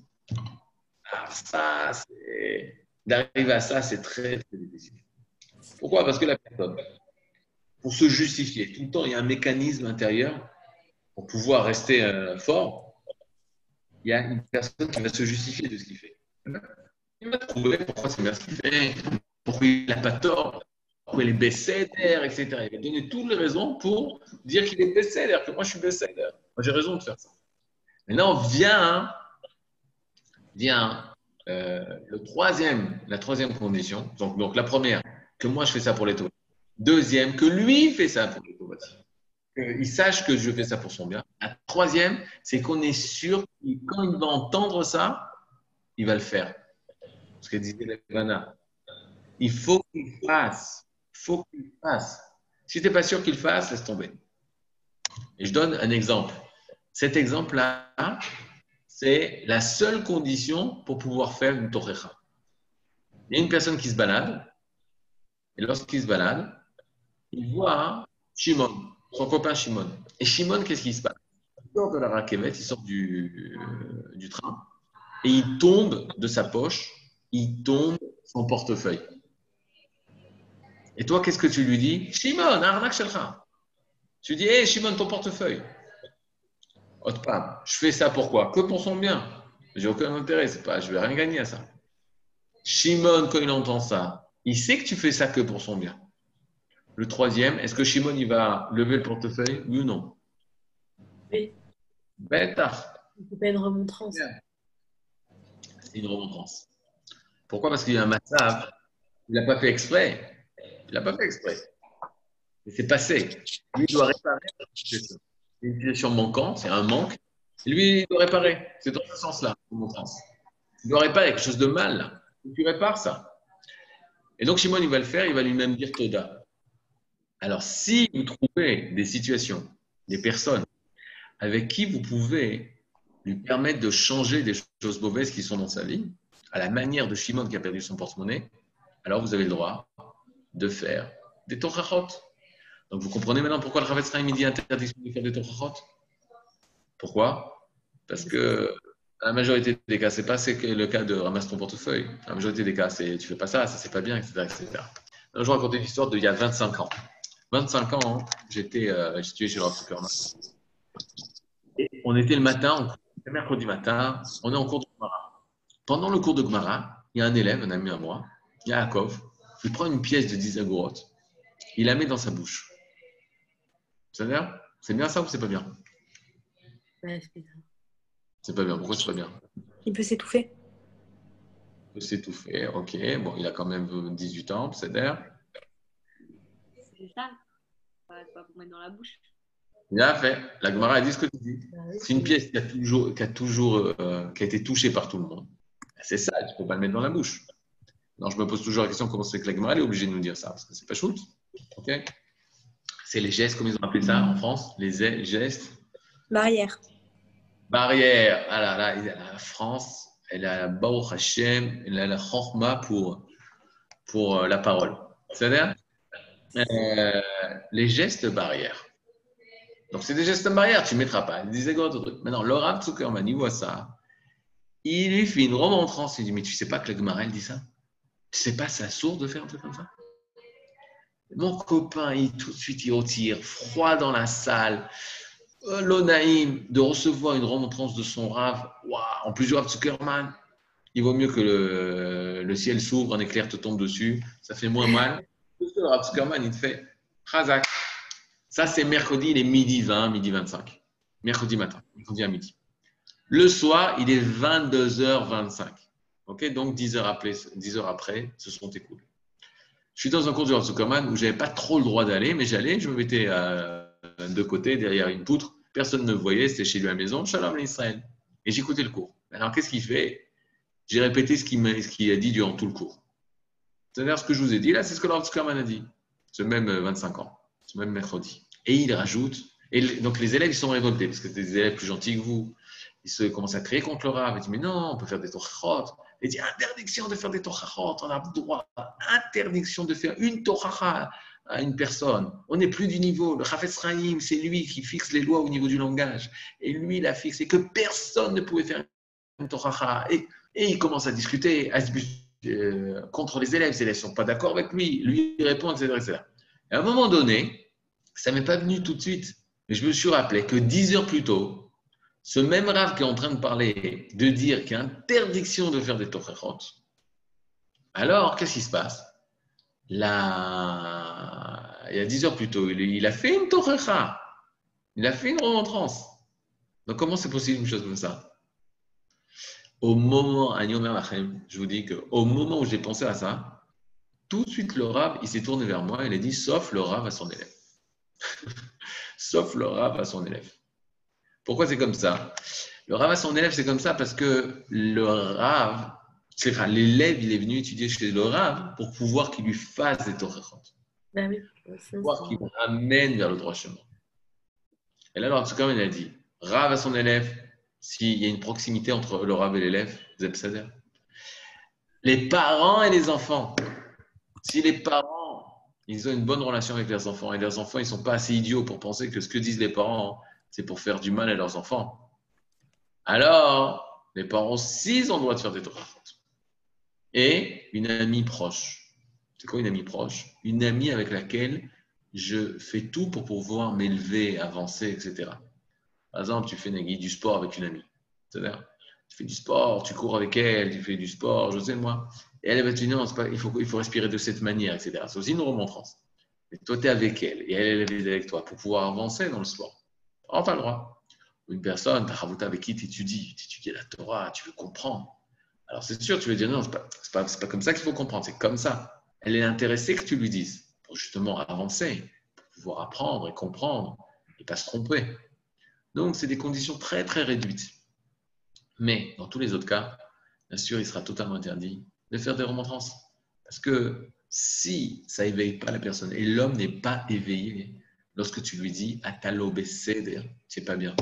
Alors, ça, c'est. D'arriver à ça, c'est très, très difficile. Pourquoi? Parce que la personne, pour se justifier, tout le temps, il y a un mécanisme intérieur pour pouvoir rester euh, fort. Il y a une personne qui va se justifier de ce qu'il fait. Il va trouver pourquoi c'est bien ce qu'il fait, pourquoi il n'a pas tort, pourquoi il est bécédaire, etc. Il va donner toutes les raisons pour dire qu'il est bécédaire, que moi je suis bécédaire. Moi j'ai raison de faire ça. Maintenant vient, vient euh, le troisième, la troisième condition. Donc, donc la première, que moi je fais ça pour les taux. Deuxième, que lui fait ça pour les taux. Qu'il sache que je fais ça pour son bien. La troisième, c'est qu'on est sûr que quand il va entendre ça, il va le faire. Ce que disait Levana. Il faut qu'il fasse. Il faut qu'il fasse. Si tu n'es pas sûr qu'il fasse, laisse tomber. Et je donne un exemple. Cet exemple-là, c'est la seule condition pour pouvoir faire une torecha. Il y a une personne qui se balade, et lorsqu'il se balade, il voit Shimon, son copain Shimon. Et Shimon, qu'est-ce qui se passe? Il sort de la raquette, il sort du, euh, du train, et il tombe de sa poche, il tombe son portefeuille. Et toi, qu'est-ce que tu lui dis? Shimon, arnaque shelcha. Tu dis, hé, Shimon, ton portefeuille. Autre part, je fais ça pourquoi? Que pour son bien. J'ai aucun intérêt, c'est pas, je vais rien gagner à ça. Shimon, quand il entend ça, il sait que tu fais ça que pour son bien. Le troisième, est-ce que Shimon il va lever le portefeuille? Oui ou non Oui. Bêta. C'est pas une remontrance. C'est une remontrance. Pourquoi? Parce qu'il y a un matzav, il n'a pas fait exprès. Il n'a pas fait exprès. C'est passé. Lui, doit réparer. Une situation manquante, c'est un manque. Et lui, il doit réparer. C'est dans ce sens-là, remontrance. Il doit réparer quelque chose de mal. là. Tu répares ça. Et donc, Shimon, il va le faire, il va lui-même dire Toda. Alors, si vous trouvez des situations, des personnes avec qui vous pouvez lui permettre de changer des choses mauvaises qui sont dans sa vie, à la manière de Shimon qui a perdu son porte-monnaie, alors vous avez le droit de faire des torachot. Donc vous comprenez maintenant pourquoi le Ravetz Chaim dit interdiction de faire des torachot? Pourquoi? Parce que la majorité des cas, c'est pas le cas de ramasse ton portefeuille. La majorité des cas, c'est tu fais pas ça, ça c'est pas bien, etc. etc. Raconter une histoire d'il y a 25 ans. 25 ans, j'étais euh, situé chez le Rav Zuckerman. Et on était le matin, le mercredi matin, on est en cours de Gemara. Pendant le cours de Gemara, il y a un élève, un ami à moi, Yaakov, il prend une pièce de 10 agorotes, il la met dans sa bouche. C'est bien ça ou c'est pas bien? Ouais, c'est pas bien. Pourquoi c'est pas bien? Il peut s'étouffer. Il peut s'étouffer, ok. Bon, il a quand même 18 ans, c'est-à-dire. C'est ça. Pas, pas pour mettre dans la bouche. Bien fait. La Gemara a dit ce que tu dis. Bah oui, C'est une pièce qui a toujours, qui a, toujours euh, qui a été touchée par tout le monde. C'est ça, tu ne peux pas le mettre dans la bouche. Alors, je me pose toujours la question comment c'est que la Gemara est obligée de nous dire ça? Parce que c'est pas shoot. Ok? C'est les gestes, comme ils ont appelé ça en France Les gestes. Barrière. Barrière. Ah là là, la France, elle a la Baruch Hashem, elle a la Chorma pour, pour euh, la parole. C'est-à-dire euh, les gestes barrières. Donc, c'est des gestes barrières, tu ne mettras pas. Il disait quoi truc? Maintenant, le Rav Zuckerman, il voit ça. Il lui fait une remontrance. Il dit Mais tu sais pas que la Gemara, elle dit ça? Tu sais pas, c'est sourd de faire un truc comme ça? Mon copain, il tout de suite, il retire, froid dans la salle. euh, l'Onaïm, de recevoir une remontrance de son rave, waouh, en plus du Rav Zuckerman, il vaut mieux que le, ciel s'ouvre, un éclair te tombe dessus, ça fait moins mal. Le Zuckerman, il te fait Chazak. Ça, c'est mercredi, il est midi 20, midi 25. Mercredi matin, mercredi à midi. Le soir, il est 22h25. Ok, donc 10 heures, après, 10 heures après, ce sont écoulés. Je suis dans un cours du Rav Zuckerman où je n'avais pas trop le droit d'aller, mais j'allais, je me mettais euh, de côté, derrière une poutre. Personne ne me voyait, c'était chez lui à la maison. Shalom Israël. Et j'écoutais le cours. Alors, qu'est-ce qu'il fait? J'ai répété ce qu'il a dit durant tout le cours. C'est-à-dire ce que je vous ai dit, là, c'est ce que Rav Zuckerman a dit. Ce même euh, 25 ans, ce même mercredi. Et il rajoute, et donc les élèves, ils sont révoltés, parce que c'est des élèves plus gentils que vous. Ils se commencent à crier contre le Rav. Ils disent, mais non, on peut faire des torachot. Il dit, interdiction de faire des torachot, on a le droit. Interdiction de faire une toracha à une personne. On n'est plus du niveau. Le Chafetz Chaim, c'est lui qui fixe les lois au niveau du langage. Et lui, il a fixé que personne ne pouvait faire une toracha. Et, et il commence à discuter à se euh, contre les élèves. Les élèves ne sont pas d'accord avec lui. Lui, répond, etc. etc. Et à un moment donné, ça ne m'est pas venu tout de suite, mais je me suis rappelé que dix heures plus tôt, ce même Rav qui est en train de parler, de dire qu'il y a interdiction de faire des torachot, alors qu'est-ce qui se passe? Il y a dix heures plus tôt, il, a fait une toracha, il a fait une remontrance. Donc comment c'est possible une chose comme ça? Au moment, je vous dis qu'au moment où j'ai pensé à ça, tout de suite le Rav, il s'est tourné vers moi, il a dit, sauf le Rav à son élève. sauf le Rav à son élève. Pourquoi c'est comme ça? Le Rav à son élève, c'est comme ça parce que le Rav, l'élève, il est venu étudier chez le Rav pour pouvoir qu'il lui fasse des torachot, Bah oui. pour pouvoir qu'il ramène vers le droit chemin. Et là, alors, comme il a dit, Rav à son élève, s'il y a une proximité entre le Rav et l'élève, c'est-à-dire Les parents et les enfants. Si les parents, ils ont une bonne relation avec leurs enfants et leurs enfants, ils ne sont pas assez idiots pour penser que ce que disent les parents, c'est pour faire du mal à leurs enfants. Alors, les parents aussi, ils ont le droit de faire des torahot. Et une amie proche. C'est quoi une amie proche? Une amie avec laquelle je fais tout pour pouvoir m'élever, avancer, etc. Par exemple, tu fais du sport avec une amie. Tu fais du sport, tu cours avec elle, tu fais du sport, je sais moi. Et elle va te dire, non, il, faut, respirer de cette manière, etc. C'est aussi une remontrance. Et toi, tu es avec elle, et elle est avec toi pour pouvoir avancer dans le sport. Alors, tu as le droit. Une personne, tu as avec qui tu étudies, tu étudies la Torah, tu veux comprendre. Alors, c'est sûr, tu veux dire, non, c'est pas, pas, pas comme ça qu'il faut comprendre, c'est comme ça. Elle est intéressée que tu lui dises, pour justement avancer, pour pouvoir apprendre et comprendre, et pas se tromper. Donc, c'est des conditions très, très réduites. Mais, dans tous les autres cas, bien sûr, il sera totalement interdit de faire des remontrances. Parce que si ça éveille pas la personne, et l'homme n'est pas éveillé, lorsque tu lui dis Atalo Besséder, c'est pas bien.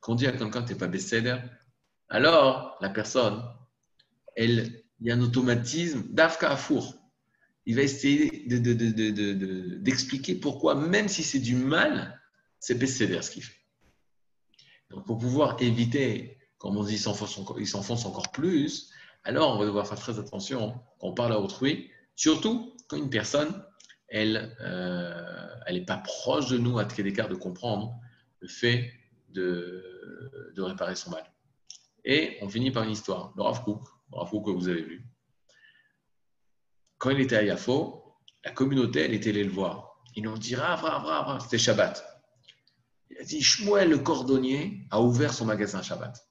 Quand on dit à quelqu'un t'es pas Besséder, alors la personne, il y a un automatisme d'Afka à four. Il va essayer de- de- de- de- de- de- d'expliquer pourquoi, même si c'est du mal, c'est Besséder ce qu'il fait. Donc, pour pouvoir éviter, comme on dit, il s'enfonce encore, encore plus, alors on va devoir faire très attention quand on parle à autrui, surtout quand une personne, elle euh, elle n'est pas proche de nous à quel écart de comprendre le fait de, de réparer son mal. Et on finit par une histoire. Le Rav Kook, Rav que vous avez vu. Quand il était à Yafo, la communauté, elle était allée le voir. Ils ont dit Rav, Rav, Rav. c'était Shabbat. Il a dit Shmuel, le cordonnier, a ouvert son magasin Shabbat.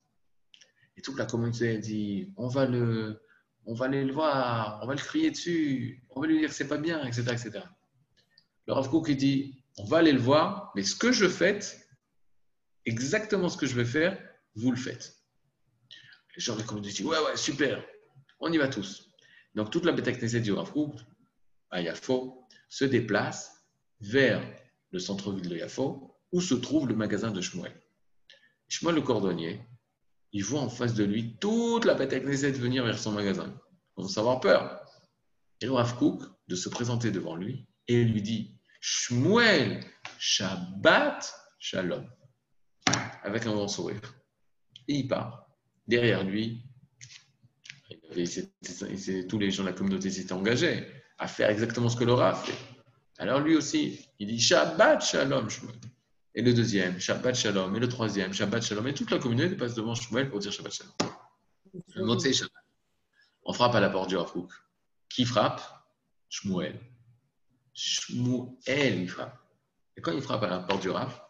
Et toute la communauté a dit on va le, on va aller le voir, on va le crier dessus, on va lui dire que c'est pas bien, etc., etc. Le Rav Kook dit on va aller le voir, mais ce que je fais, exactement ce que je vais faire, vous le faites. Les gens de disent ouais ouais super, on y va tous. Donc toute la Knesset du Rav Kook à Yafo se déplace vers le centre-ville de Yafo où se trouve le magasin de Shmuel. Shmuel le cordonnier, il voit en face de lui toute la Beta Knesset venir vers son magasin. Va avoir peur. Et le Rav de se présenter devant lui et lui dit Shmuel, Shabbat, Shalom. Avec un grand sourire. Et il part. Derrière lui, tous les gens de la communauté s'étaient engagés à faire exactement ce que le Rav fait. Alors lui aussi, il dit Shabbat, Shalom, Shmuel. Et le deuxième, Shabbat Shalom. Et le troisième, Shabbat Shalom. Et toute la communauté passe devant Shmuel pour dire Shabbat Shalom. Le Shabbat. On frappe à la porte du Rav Kook. Qui frappe? Shmuel. Shmuel, il frappe. Et quand il frappe à la porte du Rav,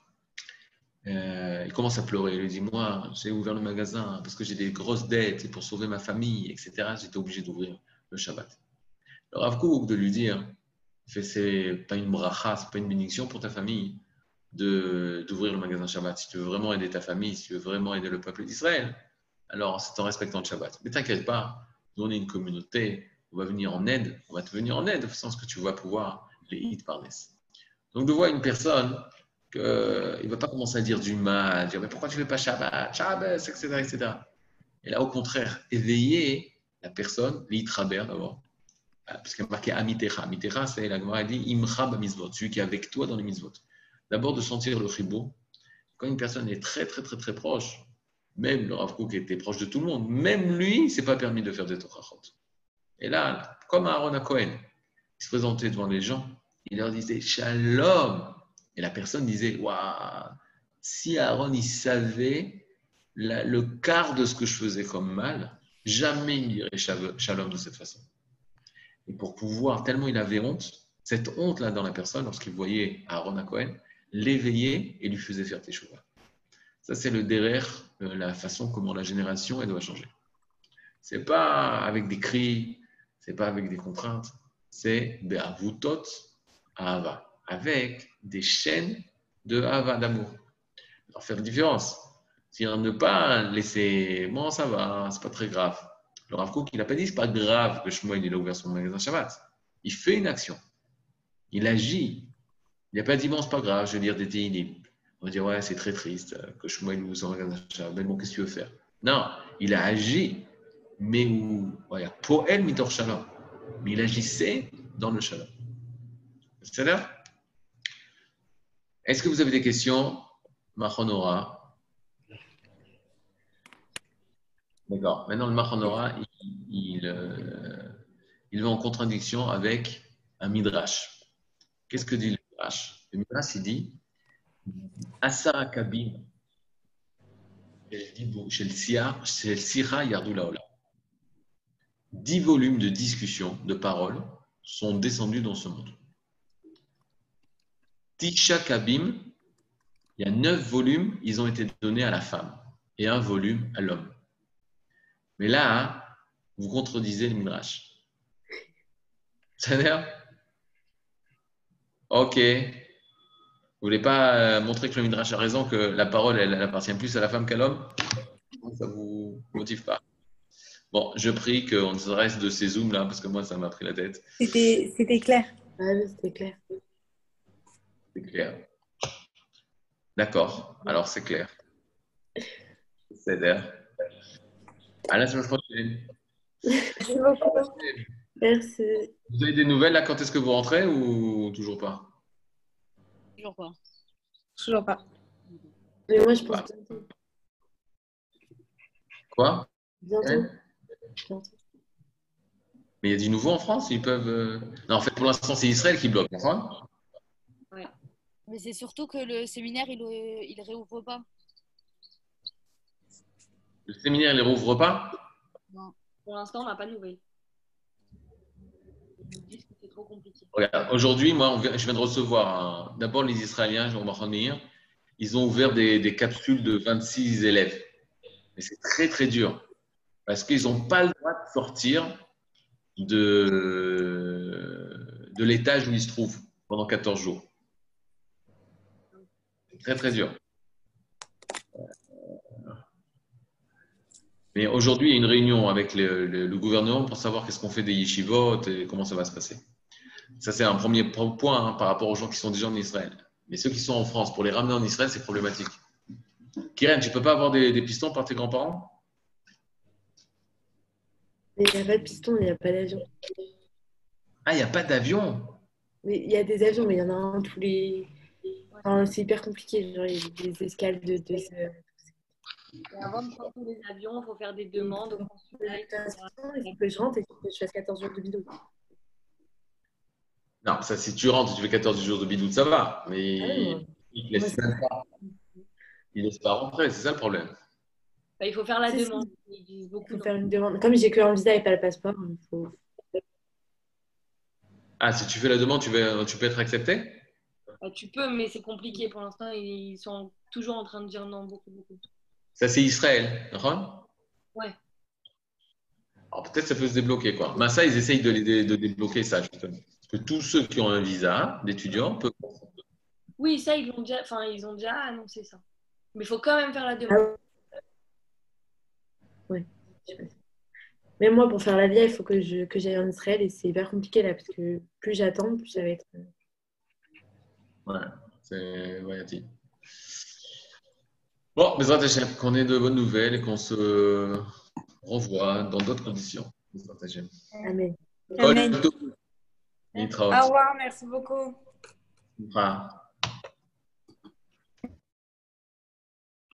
euh, il commence à pleurer. Il lui dit Moi, j'ai ouvert le magasin parce que j'ai des grosses dettes et pour sauver ma famille, etc. J'étais obligé d'ouvrir le Shabbat. Le Rav de lui dire fait, C'est pas une bracha, c'est pas une bénédiction pour ta famille d'ouvrir le magasin Shabbat. Si tu veux vraiment aider ta famille, si tu veux vraiment aider le peuple d'Israël, alors c'est en respectant le Shabbat. Mais t'inquiète pas, nous on est une communauté, on va venir en aide, on va te venir en aide, au sens que tu vas pouvoir les hit par Donc de voir une personne qu'il ne va pas commencer à dire du mal, dire mais pourquoi tu ne fais pas Shabbat, Shabbat, etc., etc. Et là, au contraire, éveiller la personne, l'itraber d'abord, parce qu'il y a marqué Amitecha. Amitecha, c'est la Gemara dit Imcha celui qui est avec toi dans les mitzvot. D'abord de sentir le chibou. Quand une personne est très, très, très, très proche, même le Rav Kook était proche de tout le monde, même lui, s'est pas permis de faire des torachot. Et là, comme Aaron à Cohen, il se présentait devant les gens, il leur disait Shalom. Et la personne disait Waouh, si Aaron il savait le quart de ce que je faisais comme mal, jamais il dirait Shalom de cette façon. Et pour pouvoir, tellement il avait honte, cette honte-là dans la personne, lorsqu'il voyait Aaron à Cohen, l'éveillait et lui faisait faire tes choix. Ça, c'est le derrière, euh, la façon comment la génération elle doit changer. C'est pas avec des cris, c'est pas avec des contraintes, c'est be'avutot ahava, avec des chaînes de ahava, d'amour. Alors faire une différence. C'est-à-dire ne pas laisser, bon, ça va, c'est pas très grave. Le Rav Kook, il n'a pas dit, c'est pas grave que Shmuel il a ouvert son magasin Shabbat. Il fait une action. Il agit. Il n'a pas dit, bon, pas grave, je vais lire des Tehillim. On va dire, ouais, c'est très triste euh, que Shmuel ouvre son magasin Shabbat. Mais bon, qu'est-ce que tu veux faire? Non, il a agi, mais où, voilà, Poel mitor. Mais il agissait dans le shalom. Est-ce que vous avez des questions? Machonora. D'accord. Maintenant, le Machonora, il, il, euh, il va en contradiction avec un Midrash. Qu'est-ce que dit le Midrash Le Midrash, il dit Asara Kabim chez le Sia- chez le Sira Yardou Laola. Dix volumes de discussions, de paroles, sont descendus dans ce monde. Tisha Kabim, il y a neuf volumes, ils ont été donnés à la femme et un volume à l'homme. Mais là, hein, vous contredisez le Midrash. C'est-à-dire Ok. Vous voulez pas euh, montrer que le Midrash a raison, que la parole, elle, elle appartient plus à la femme qu'à l'homme? Ça vous motive pas Bon, je prie qu'on se reste de ces zooms là, parce que moi, ça m'a pris la tête. C'était c'était clair. Oui, c'était clair. C'est clair. D'accord. Alors, c'est clair. C'est clair. À la semaine prochaine. Merci beaucoup. Merci. Vous avez des nouvelles là Quand est-ce que vous rentrez ou toujours pas? Toujours pas. Toujours pas. Mais moi, je pense bientôt. Quoi? Bientôt. Hein Bientôt. Mais il y a du nouveau en France Ils peuvent. euh, Non, en fait, pour l'instant, c'est Israël qui bloque. Enfin, Mais c'est surtout que le séminaire, il, euh, il réouvre pas. le séminaire, il ne rouvre pas Pour l'instant, on n'a pas de nouvelles. Aujourd'hui, moi, je viens de recevoir d'abord les Israéliens, je vais. Ils ont ouvert des, des capsules de 26 élèves. Mais c'est très, très dur. Parce qu'ils n'ont pas le droit de sortir de, de l'étage où ils se trouvent pendant 14 jours. C'est très, très dur. Mais aujourd'hui, il y a une réunion avec le, le- le gouvernement pour savoir qu'est-ce qu'on fait des yeshivot et comment ça va se passer. Ça, c'est un premier po- point hein, par rapport aux gens qui sont déjà en Israël. Mais ceux qui sont en France, pour les ramener en Israël, c'est problématique. Kiren, tu peux pas avoir des, des pistons par tes grands-parents? Mais il n'y a pas de piston, il n'y a pas d'avion. Ah, il n'y a pas d'avion? Mais il y a des avions, mais il y en a un tous les. Enfin, c'est hyper compliqué. Genre, il y a des escales de deux heures. Et avant de prendre les avions, il faut faire des demandes au consulat. etc. Il faut que je rentre et que je fasse 14 jours de bidou. Non, ça, si tu rentres et tu fais 14 jours de bidoute, ça va. Ah Mais oui, Il ne laisse. Il laisse pas rentrer, c'est ça le problème. Bah, il faut faire la demande. Ils disent Il beaucoup. faut faire une demande. Comme j'ai que un visa et pas le passeport, il faut. Ah, si tu fais la demande, tu, vas, tu peux être accepté? Bah, tu peux, mais c'est compliqué pour l'instant. Ils sont toujours en train de dire non, beaucoup, beaucoup. Ça, c'est Israël, d'accord Ouais. Alors peut-être ça peut se débloquer, quoi. Mais ça, ils essayent de, débloquer ça, justement. Parce que tous ceux qui ont un visa d'étudiant peuvent. Oui, ça, ils l'ont déjà, enfin, ils ont déjà annoncé ça. Mais il faut quand même faire la demande. sais pas. Mais moi, pour faire la via, il faut que je que j'aille en Israël et c'est hyper compliqué là parce que plus j'attends, plus ça va être. Ouais, c'est ouais. Bon, Bezrat Hachem, qu'on ait de bonnes nouvelles et qu'on se revoit dans d'autres conditions. Amen. Amen. Au revoir, merci beaucoup. Au revoir.